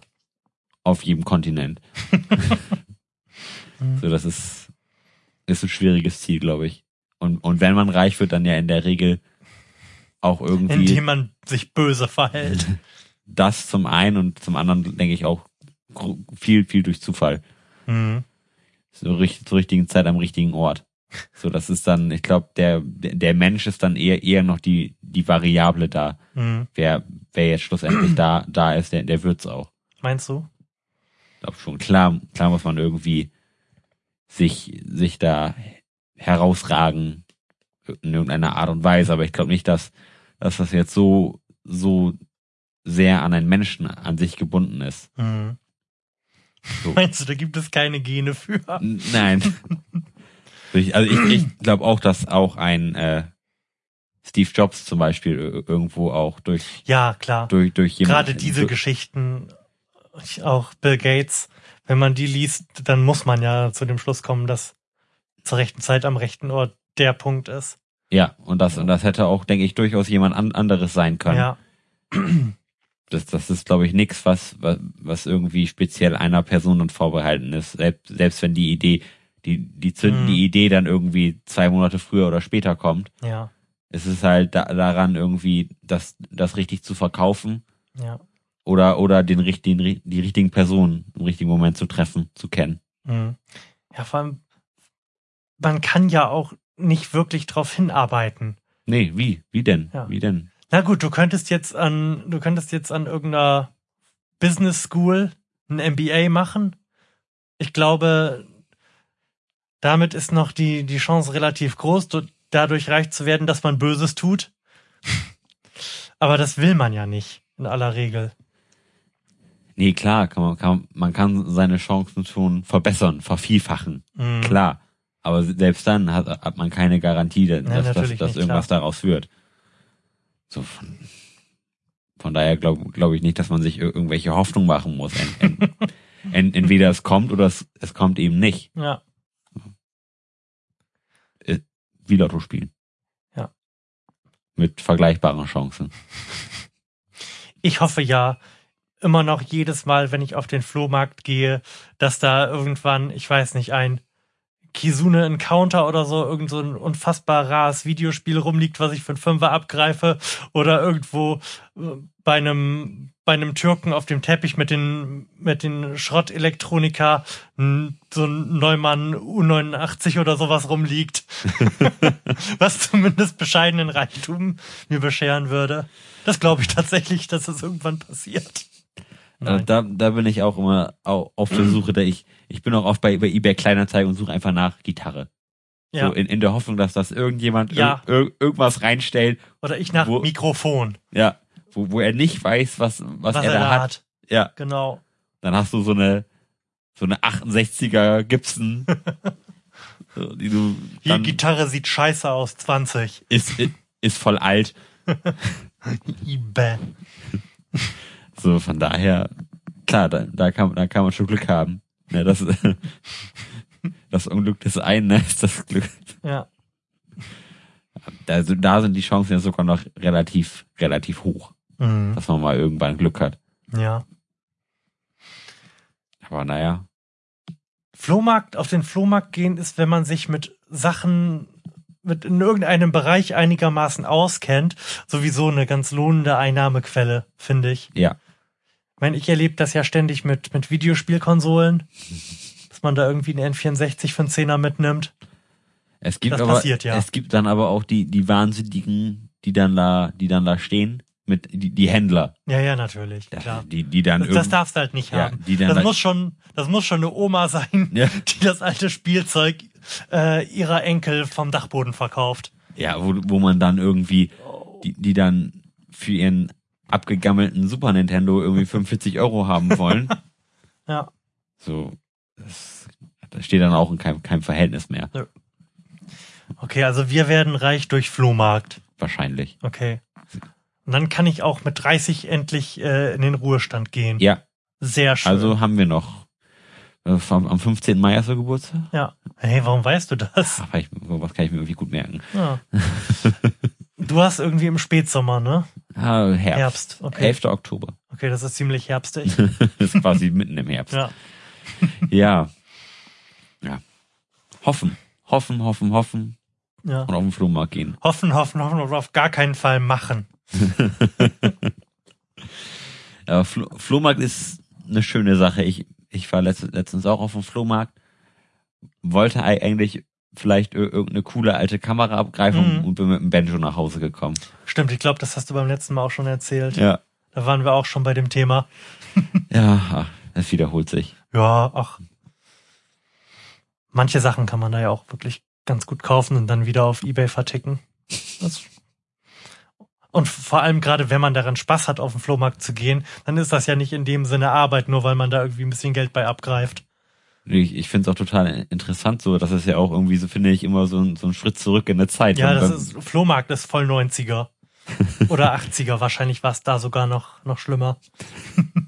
auf jedem Kontinent. So, das ist, ist ein schwieriges Ziel, glaube ich. Und, und wenn man reich wird, dann ja in der Regel auch irgendwie Indem man sich böse verhält. das zum einen und zum anderen denke ich auch viel, viel durch Zufall. Mhm. So richtig, zur richtigen Zeit am richtigen Ort. So, das ist dann, ich glaube, der, der Mensch ist dann eher, eher noch die, die Variable da. Mhm. Wer, wer jetzt schlussendlich da, da ist, der, der wird's auch. Meinst du? Ich glaube schon. Klar, klar muss man irgendwie sich, sich da herausragen in irgendeiner Art und Weise, aber ich glaube nicht, dass, dass das jetzt so, so sehr an einen Menschen an sich gebunden ist. Mhm. So. Meinst du, da gibt es keine Gene für? Nein. Ich- also ich, ich glaube auch, dass auch ein äh, Steve Jobs zum Beispiel ir- irgendwo auch durch Ja, klar. durch durch jemand Gerade diese durch- Geschichten, ich- auch Bill Gates, wenn man die liest, dann muss man ja zu dem Schluss kommen, dass zur rechten Zeit am rechten Ort der Punkt ist. ja und das und das hätte auch denke ich durchaus jemand an, anderes sein können. Ja, Das das ist glaube ich nichts was, was was irgendwie speziell einer Person dann vorbehalten ist. Selbst, selbst wenn die Idee die die zündende Mhm. Idee dann irgendwie zwei Monate früher oder später kommt, ja, ist es halt da, daran irgendwie das das richtig zu verkaufen ja. oder oder den richtigen die richtigen Personen im richtigen Moment zu treffen, zu kennen. Mhm. Ja, vor allem, man kann ja auch nicht wirklich drauf hinarbeiten. Nee, wie? Wie denn? Ja. Wie denn? Na gut, du könntest jetzt an, du könntest jetzt an irgendeiner Business School ein MBA machen. Ich glaube, damit ist noch die, die Chance relativ groß, dadurch reich zu werden, dass man Böses tut. Aber das will man ja nicht, in aller Regel. Nee, klar, kann man, kann, man kann seine Chancen schon verbessern, vervielfachen. Mhm. Klar. Aber selbst dann hat, hat man keine Garantie, dass, Ja, dass, dass, nicht, irgendwas daraus wird. So von, von daher glaube glaub ich nicht, dass man sich ir- irgendwelche Hoffnung machen muss. Ent, ent, ent, entweder es kommt oder es, es kommt eben nicht. Ja, Wie Lotto spielen. Ja. Mit vergleichbaren Chancen. ich hoffe ja immer noch jedes Mal, wenn ich auf den Flohmarkt gehe, dass da irgendwann, ich weiß nicht, ein Kizune Encounter oder so, irgend so ein unfassbar rares Videospiel rumliegt, was ich für einen Fünfer abgreife oder irgendwo äh, bei einem bei einem Türken auf dem Teppich mit den mit den Schrottelektronika so ein Neumann U89 oder sowas rumliegt, was zumindest bescheidenen Reichtum mir bescheren würde. Das glaube ich tatsächlich, dass das irgendwann passiert. Also Nein. da, da bin ich auch immer au- auf der Suche, da ich, ich bin auch oft bei, bei eBay Kleinanzeigen und suche einfach nach Gitarre. Ja. So in, in der Hoffnung, dass das irgendjemand Ja. ir ir irgendwas reinstellt, Oder ich nach Wo- Mikrofon, ja, wo, wo er nicht weiß, was, was, was er da hat. Ja, Genau. dann hast du so eine so eine 68er Gibson, so, die du Die Gitarre sieht scheiße aus, 20. ist ist voll alt. Ibä. So von daher klar, da, da kann da kann man schon Glück haben. Ja, das das Unglück des einen ne, ist das Glück. Ja. Also da sind die Chancen ja sogar noch relativ relativ hoch, Mhm. dass man mal irgendwann Glück hat. Ja. Aber naja, Flohmarkt, auf den Flohmarkt gehen ist, wenn man sich mit Sachen mit in irgendeinem Bereich einigermaßen auskennt, sowieso eine ganz lohnende Einnahmequelle, finde ich. ja. Ich meine, ich erlebe das ja ständig mit, mit Videospielkonsolen, dass man da irgendwie einen N64 für einen Zehner mitnimmt. Es gibt Das aber, passiert, ja. es gibt dann aber auch die, die Wahnsinnigen, die dann da, die dann da stehen, mit, die, die Händler, Ja, ja, natürlich, klar. die, die dann Das, darfst du halt nicht Ja, haben. die dann das halt- muss schon, das muss schon eine Oma sein, Ja. die das alte Spielzeug äh, ihrer Enkel vom Dachboden verkauft. ja, wo, wo man dann irgendwie, die, die dann für ihren abgegammelten Super Nintendo irgendwie 45 Euro haben wollen. Ja. so, das, das steht dann auch in keinem, keinem Verhältnis mehr, Okay, also wir werden reich durch Flohmarkt. wahrscheinlich. Okay. Und dann kann ich auch mit 30 endlich äh, in den Ruhestand gehen. Ja, Sehr schön. also haben wir noch, äh, am, am 15. Mai hast du Geburtstag? ja. Hey, warum weißt du das? Ach, ich, was kann ich mir irgendwie gut merken? Ja. Du hast irgendwie im Spätsommer, ne? Ah, Herbst. Herbst, okay. 11. Oktober. Okay, das ist ziemlich herbstig. Das ist quasi mitten im Herbst. Ja. Ja. Ja. Hoffen. Hoffen, hoffen, hoffen ja. und auf den Flohmarkt gehen. Hoffen, hoffen, hoffen und auf gar keinen Fall machen. Aber Flo Flohmarkt ist eine schöne Sache. Ich, ich war letzt, letztens auch auf dem Flohmarkt, wollte ei- eigentlich vielleicht ir- irgendeine coole alte Kamera abgreifen Mhm. und bin mit dem Banjo nach Hause gekommen. Stimmt, ich glaube, das hast du beim letzten Mal auch schon erzählt. Ja. Da waren wir auch schon bei dem Thema. Ja, das wiederholt sich. Ja, ach. Manche Sachen kann man da ja auch wirklich ganz gut kaufen und dann wieder auf Ebay verticken. Das und vor allem gerade, wenn man daran Spaß hat, auf den Flohmarkt zu gehen, dann ist das ja nicht in dem Sinne Arbeit, nur weil man da irgendwie ein bisschen Geld bei abgreift. Ich, ich finde es auch total interessant so, dass es ja auch irgendwie so, finde ich, immer so ein, so ein Schritt zurück in der Zeit. Ja, das ist, Flohmarkt ist voll 90er. Oder 80er, wahrscheinlich war es da sogar noch, noch schlimmer.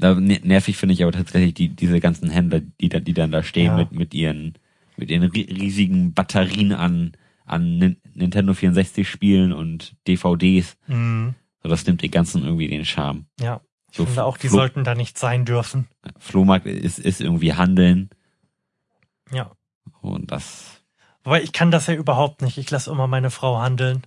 Da ne- nervig finde ich aber tatsächlich die, diese ganzen Händler, die, da, die dann da stehen Ja. mit, mit ihren, mit ihren ri- riesigen Batterien an, an Nin- Nintendo 64 Spielen und DVDs. Mhm. So, das nimmt den ganzen irgendwie den Charme. Ja, ich So finde auch, die Flo- sollten da nicht sein dürfen. Flohmarkt ist, ist irgendwie Handeln Ja. und das, Wobei ich kann das ja überhaupt nicht. Ich lasse immer meine Frau handeln.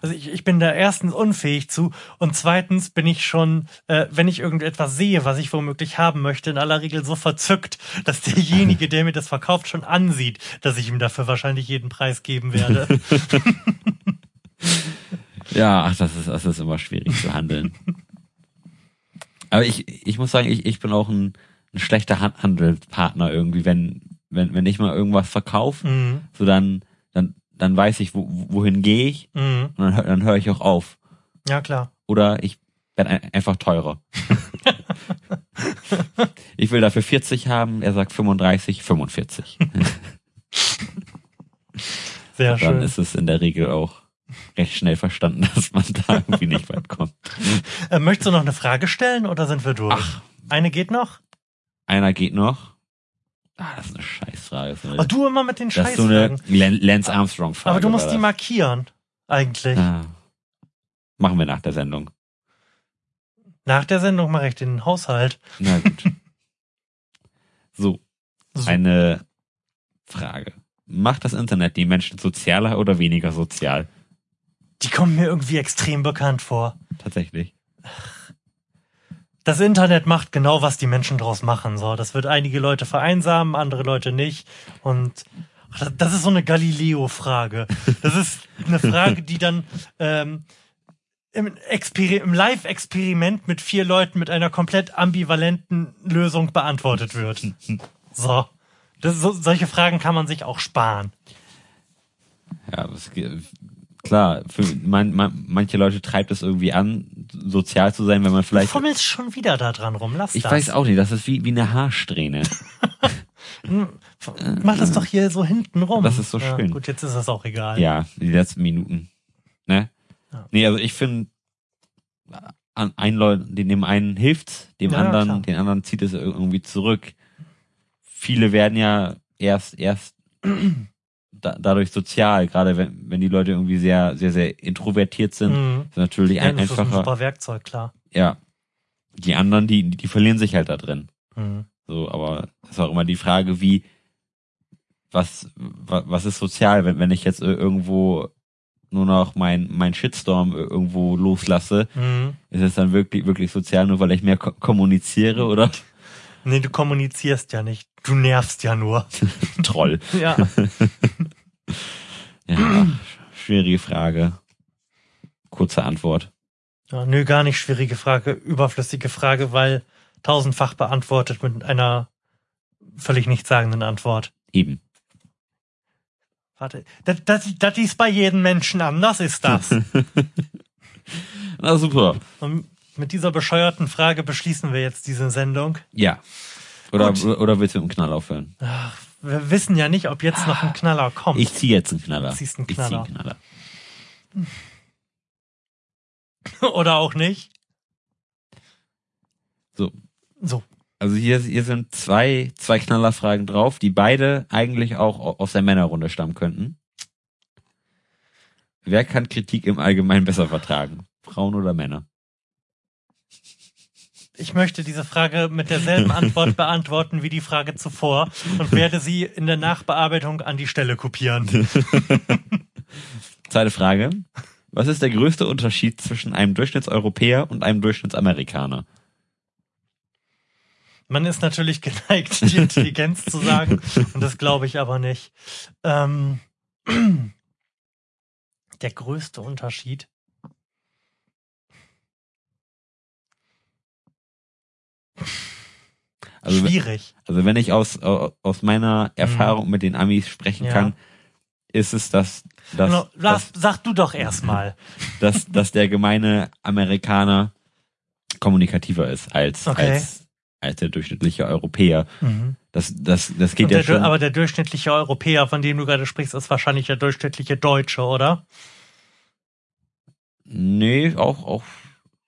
Also ich, ich bin da erstens unfähig zu und zweitens bin ich schon, äh, wenn ich irgendetwas sehe, was ich womöglich haben möchte, in aller Regel so verzückt, dass derjenige, der mir das verkauft, schon ansieht, dass ich ihm dafür wahrscheinlich jeden Preis geben werde. ja, ach, das ist, das ist immer schwierig zu handeln. Aber ich, ich muss sagen, ich, ich bin auch ein, ein schlechter Han- Handelspartner irgendwie, wenn, wenn, wenn ich mal irgendwas verkaufe, mhm. so dann, dann, dann weiß ich, wo, wohin gehe ich Mhm. und dann, dann höre ich auch auf. Ja, klar. Oder ich werde ein, einfach teurer. ich will dafür 40 haben, er sagt 35, 45. Sehr Dann schön. ist es in der Regel auch recht schnell verstanden, dass man da irgendwie nicht weit kommt. Äh, möchtest du noch eine Frage stellen oder sind wir durch? Ach. Eine geht noch? Einer geht noch. Ah, das ist eine Scheißfrage. So Oh, du immer mit den das ist so eine Scheißfragen. Lance Armstrong-Frage. Aber du musst die markieren. Eigentlich. Ah. Machen wir nach der Sendung. Nach der Sendung mache ich den Haushalt. Na gut. so, So. eine Frage. Macht das Internet die Menschen sozialer oder weniger sozial? Die kommen mir irgendwie extrem bekannt vor. Tatsächlich. Das Internet macht genau, was die Menschen draus machen. So, das wird einige Leute vereinsamen, andere Leute nicht. Und das- ist so eine Galileo-Frage. Das ist eine Frage, die dann ähm, im, im Live-Experiment mit vier Leuten mit einer komplett ambivalenten Lösung beantwortet wird. So, Das, so, solche Fragen kann man sich auch sparen. Ja, das, klar, man, man, manche Leute treibt es irgendwie an, sozial zu sein, wenn man Du vielleicht. fummelst schon wieder da dran rum. Lass Ich das. weiß auch nicht, das ist wie, wie eine Haarsträhne. Hm, Mach das doch hier so hinten rum. Das ist so ja, schön. Gut, jetzt ist das auch egal. Ja, die letzten Minuten. Ne? Ja. Nee, also ich finde, an einen Leuten, dem einen hilft, dem ja, anderen, klar. den anderen zieht es irgendwie zurück. Viele werden ja erst, erst da, dadurch sozial, gerade wenn, wenn die Leute irgendwie sehr, sehr, sehr introvertiert sind, Mhm. ist natürlich Ja, ein, das ist ein einfacher. super Werkzeug, klar. Ja. Die anderen, die, die verlieren sich halt da drin. Mhm. So, aber es ist auch immer die Frage, wie, was, was, was ist sozial, wenn, wenn ich jetzt ir- irgendwo nur noch mein, mein Shitstorm ir- irgendwo loslasse, Mhm. ist es dann wirklich, wirklich sozial, nur weil ich mehr ko kommuniziere oder Nee, du kommunizierst ja nicht. Du nervst ja nur. Troll? Ja. Ja, schwierige Frage. Kurze Antwort. ja. Nö, gar nicht schwierige Frage, überflüssige Frage, weil tausendfach beantwortet mit einer völlig nichtssagenden Antwort. Eben. Warte, das, das, das ist bei jedem Menschen anders, ist das. Na super. Und mit dieser bescheuerten Frage beschließen wir jetzt diese Sendung. Ja. Oder, Gut. oder willst du mit dem Knall aufhören? Ach, wir wissen ja nicht, ob jetzt noch ein Knaller kommt. Ich zieh jetzt einen Knaller. Du ziehst einen Ich zieh Knaller. einen Knaller. Oder auch nicht. So. So. Also hier, hier sind zwei, zwei Knallerfragen drauf, die beide eigentlich auch au- aus der Männerrunde stammen könnten. Wer kann Kritik im Allgemeinen besser vertragen? Frauen oder Männer? Ich möchte diese Frage mit derselben Antwort beantworten wie die Frage zuvor und werde sie in der Nachbearbeitung an die Stelle kopieren. Zweite Frage. Was ist der größte Unterschied zwischen einem Durchschnittseuropäer und einem Durchschnittsamerikaner? Man ist natürlich geneigt, die Intelligenz zu sagen, und das glaube ich aber nicht. Ähm, der größte Unterschied. Also, Schwierig. also wenn ich aus, au- aus meiner Erfahrung mit den Amis sprechen Ja. kann, ist es, dass, dass, Genau, dass, Lars, sag du doch erstmal. dass, dass der gemeine Amerikaner kommunikativer ist als, Okay. als, als der durchschnittliche Europäer. Mhm. Das, das, das geht Und ja der, schon. aber der durchschnittliche Europäer, von dem du gerade sprichst, ist wahrscheinlich der durchschnittliche Deutsche, oder? nee, auch, auch,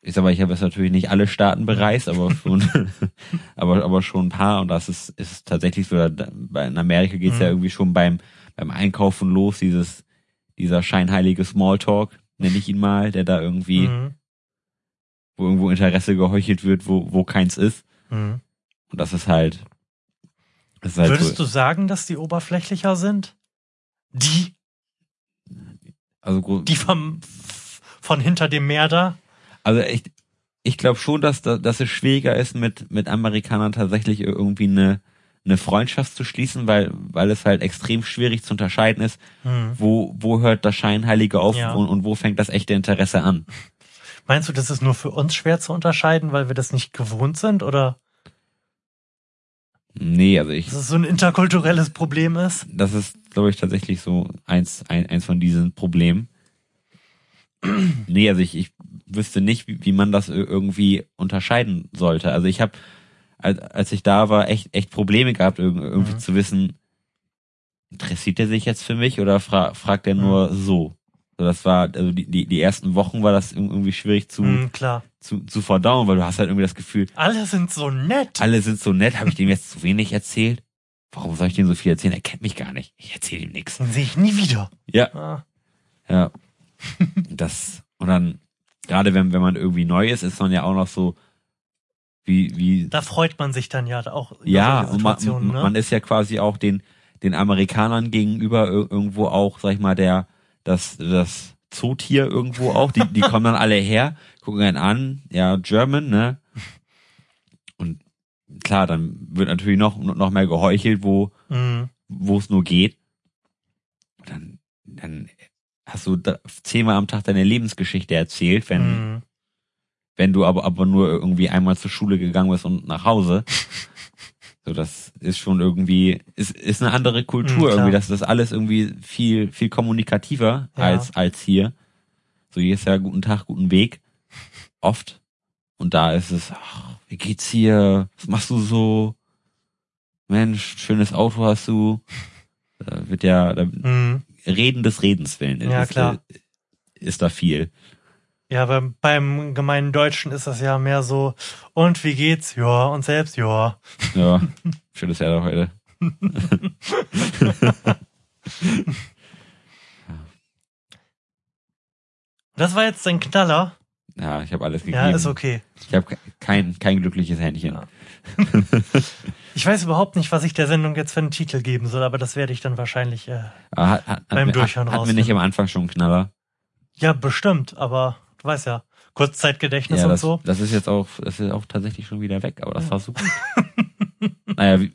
ich sag mal, ich habe jetzt natürlich nicht alle Staaten bereist, aber schon, aber, aber schon ein paar und das ist, ist tatsächlich so, in Amerika geht's ja Mhm. irgendwie schon beim, beim Einkaufen los, dieses, dieser scheinheilige Smalltalk, nenne ich ihn mal, der da irgendwie, Mhm. wo irgendwo Interesse geheuchelt wird, wo, wo keins ist. Mhm. Und das ist halt, das ist halt Würdest so, du sagen, dass die oberflächlicher sind? Die, also, die vom, von hinter dem Meer da? Also ich, ich glaube schon, dass, da- dass es schwieriger ist, mit, mit Amerikanern tatsächlich irgendwie eine, eine Freundschaft zu schließen, weil, weil es halt extrem schwierig zu unterscheiden ist, Hm. wo, wo hört das Scheinheilige auf Ja. und, und wo fängt das echte Interesse an. Meinst du, das ist nur für uns schwer zu unterscheiden, weil wir das nicht gewohnt sind oder Nee, also ich, dass es so ein interkulturelles Problem ist? das ist, glaube ich, tatsächlich so eins, ein, eins von diesen Problemen. nee, also ich, ich wüsste nicht, wie, wie man das ir- irgendwie unterscheiden sollte. Also ich habe, als, als ich da war, echt, echt Probleme gehabt, irg- irgendwie Mhm. zu wissen, interessiert er sich jetzt für mich oder fra fragt er Mhm. nur so? So, das war, also die, die, die ersten Wochen war das irgendwie schwierig zu, Hm, klar. zu, zu verdauen, weil du hast halt irgendwie das Gefühl, Alle sind so nett. alle sind so nett, habe ich dem jetzt zu wenig erzählt? Warum soll ich dem so viel erzählen? Er kennt mich gar nicht. Ich erzähle ihm nichts. Den sehe ich nie wieder. Ja, Ah, ja. Das, und dann, gerade wenn, wenn man irgendwie neu ist, ist man ja auch noch so, wie, wie, da freut man sich dann ja auch ja, und man, ne? man ist ja quasi auch den, den Amerikanern gegenüber ir- irgendwo auch, sag ich mal, der, das, das Zootier irgendwo auch, die, die kommen dann alle her, gucken einen an, ja, German, ne? Und klar, dann wird natürlich noch, noch mehr geheuchelt, wo, Mhm. wo es nur geht. Dann, dann hast du zehnmal am Tag deine Lebensgeschichte erzählt, wenn, Mhm. wenn du aber, aber nur irgendwie einmal zur Schule gegangen bist und nach Hause. So, das ist schon irgendwie, ist, ist eine andere Kultur Mhm, irgendwie, das ist das alles irgendwie viel, viel kommunikativer Ja. als, als hier. So, hier ist ja guten Tag, guten Weg. Oft. Und da ist es, ach, wie geht's hier? Was machst du so? Mensch, schönes Auto hast du. Da wird ja, da, Hm. Reden des Redens willen. Ja, ist, klar. äh, Ist da viel. Ja, beim, beim gemeinen Deutschen ist das ja mehr so, und wie geht's? Ja, und selbst, ja. Ja, schönes Jahr heute. Das war jetzt dein Knaller. Ja, ich habe alles gegeben. Ja, ist okay. Ich habe kein, kein glückliches Händchen. Ja. Ich weiß überhaupt nicht, was ich der Sendung jetzt für einen Titel geben soll, aber das werde ich dann wahrscheinlich, äh, Aber hat, hat, Beim hat, Durchhören hatten wir nicht am Anfang schon einen Knaller? ja, bestimmt, aber du weißt ja, Kurzzeitgedächtnis Ja, und das, so. das ist jetzt auch, das ist auch tatsächlich schon wieder weg, aber das war so gut. naja, wir,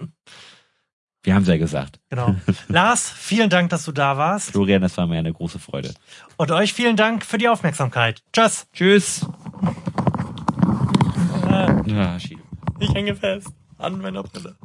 wir haben es ja gesagt. Genau. Lars, vielen Dank, dass du da warst. Florian, das war mir eine große Freude. Und euch vielen Dank für die Aufmerksamkeit. Tschüss. Tschüss. Äh, Ja, Schiede. Ich hänge fest an meiner Brille.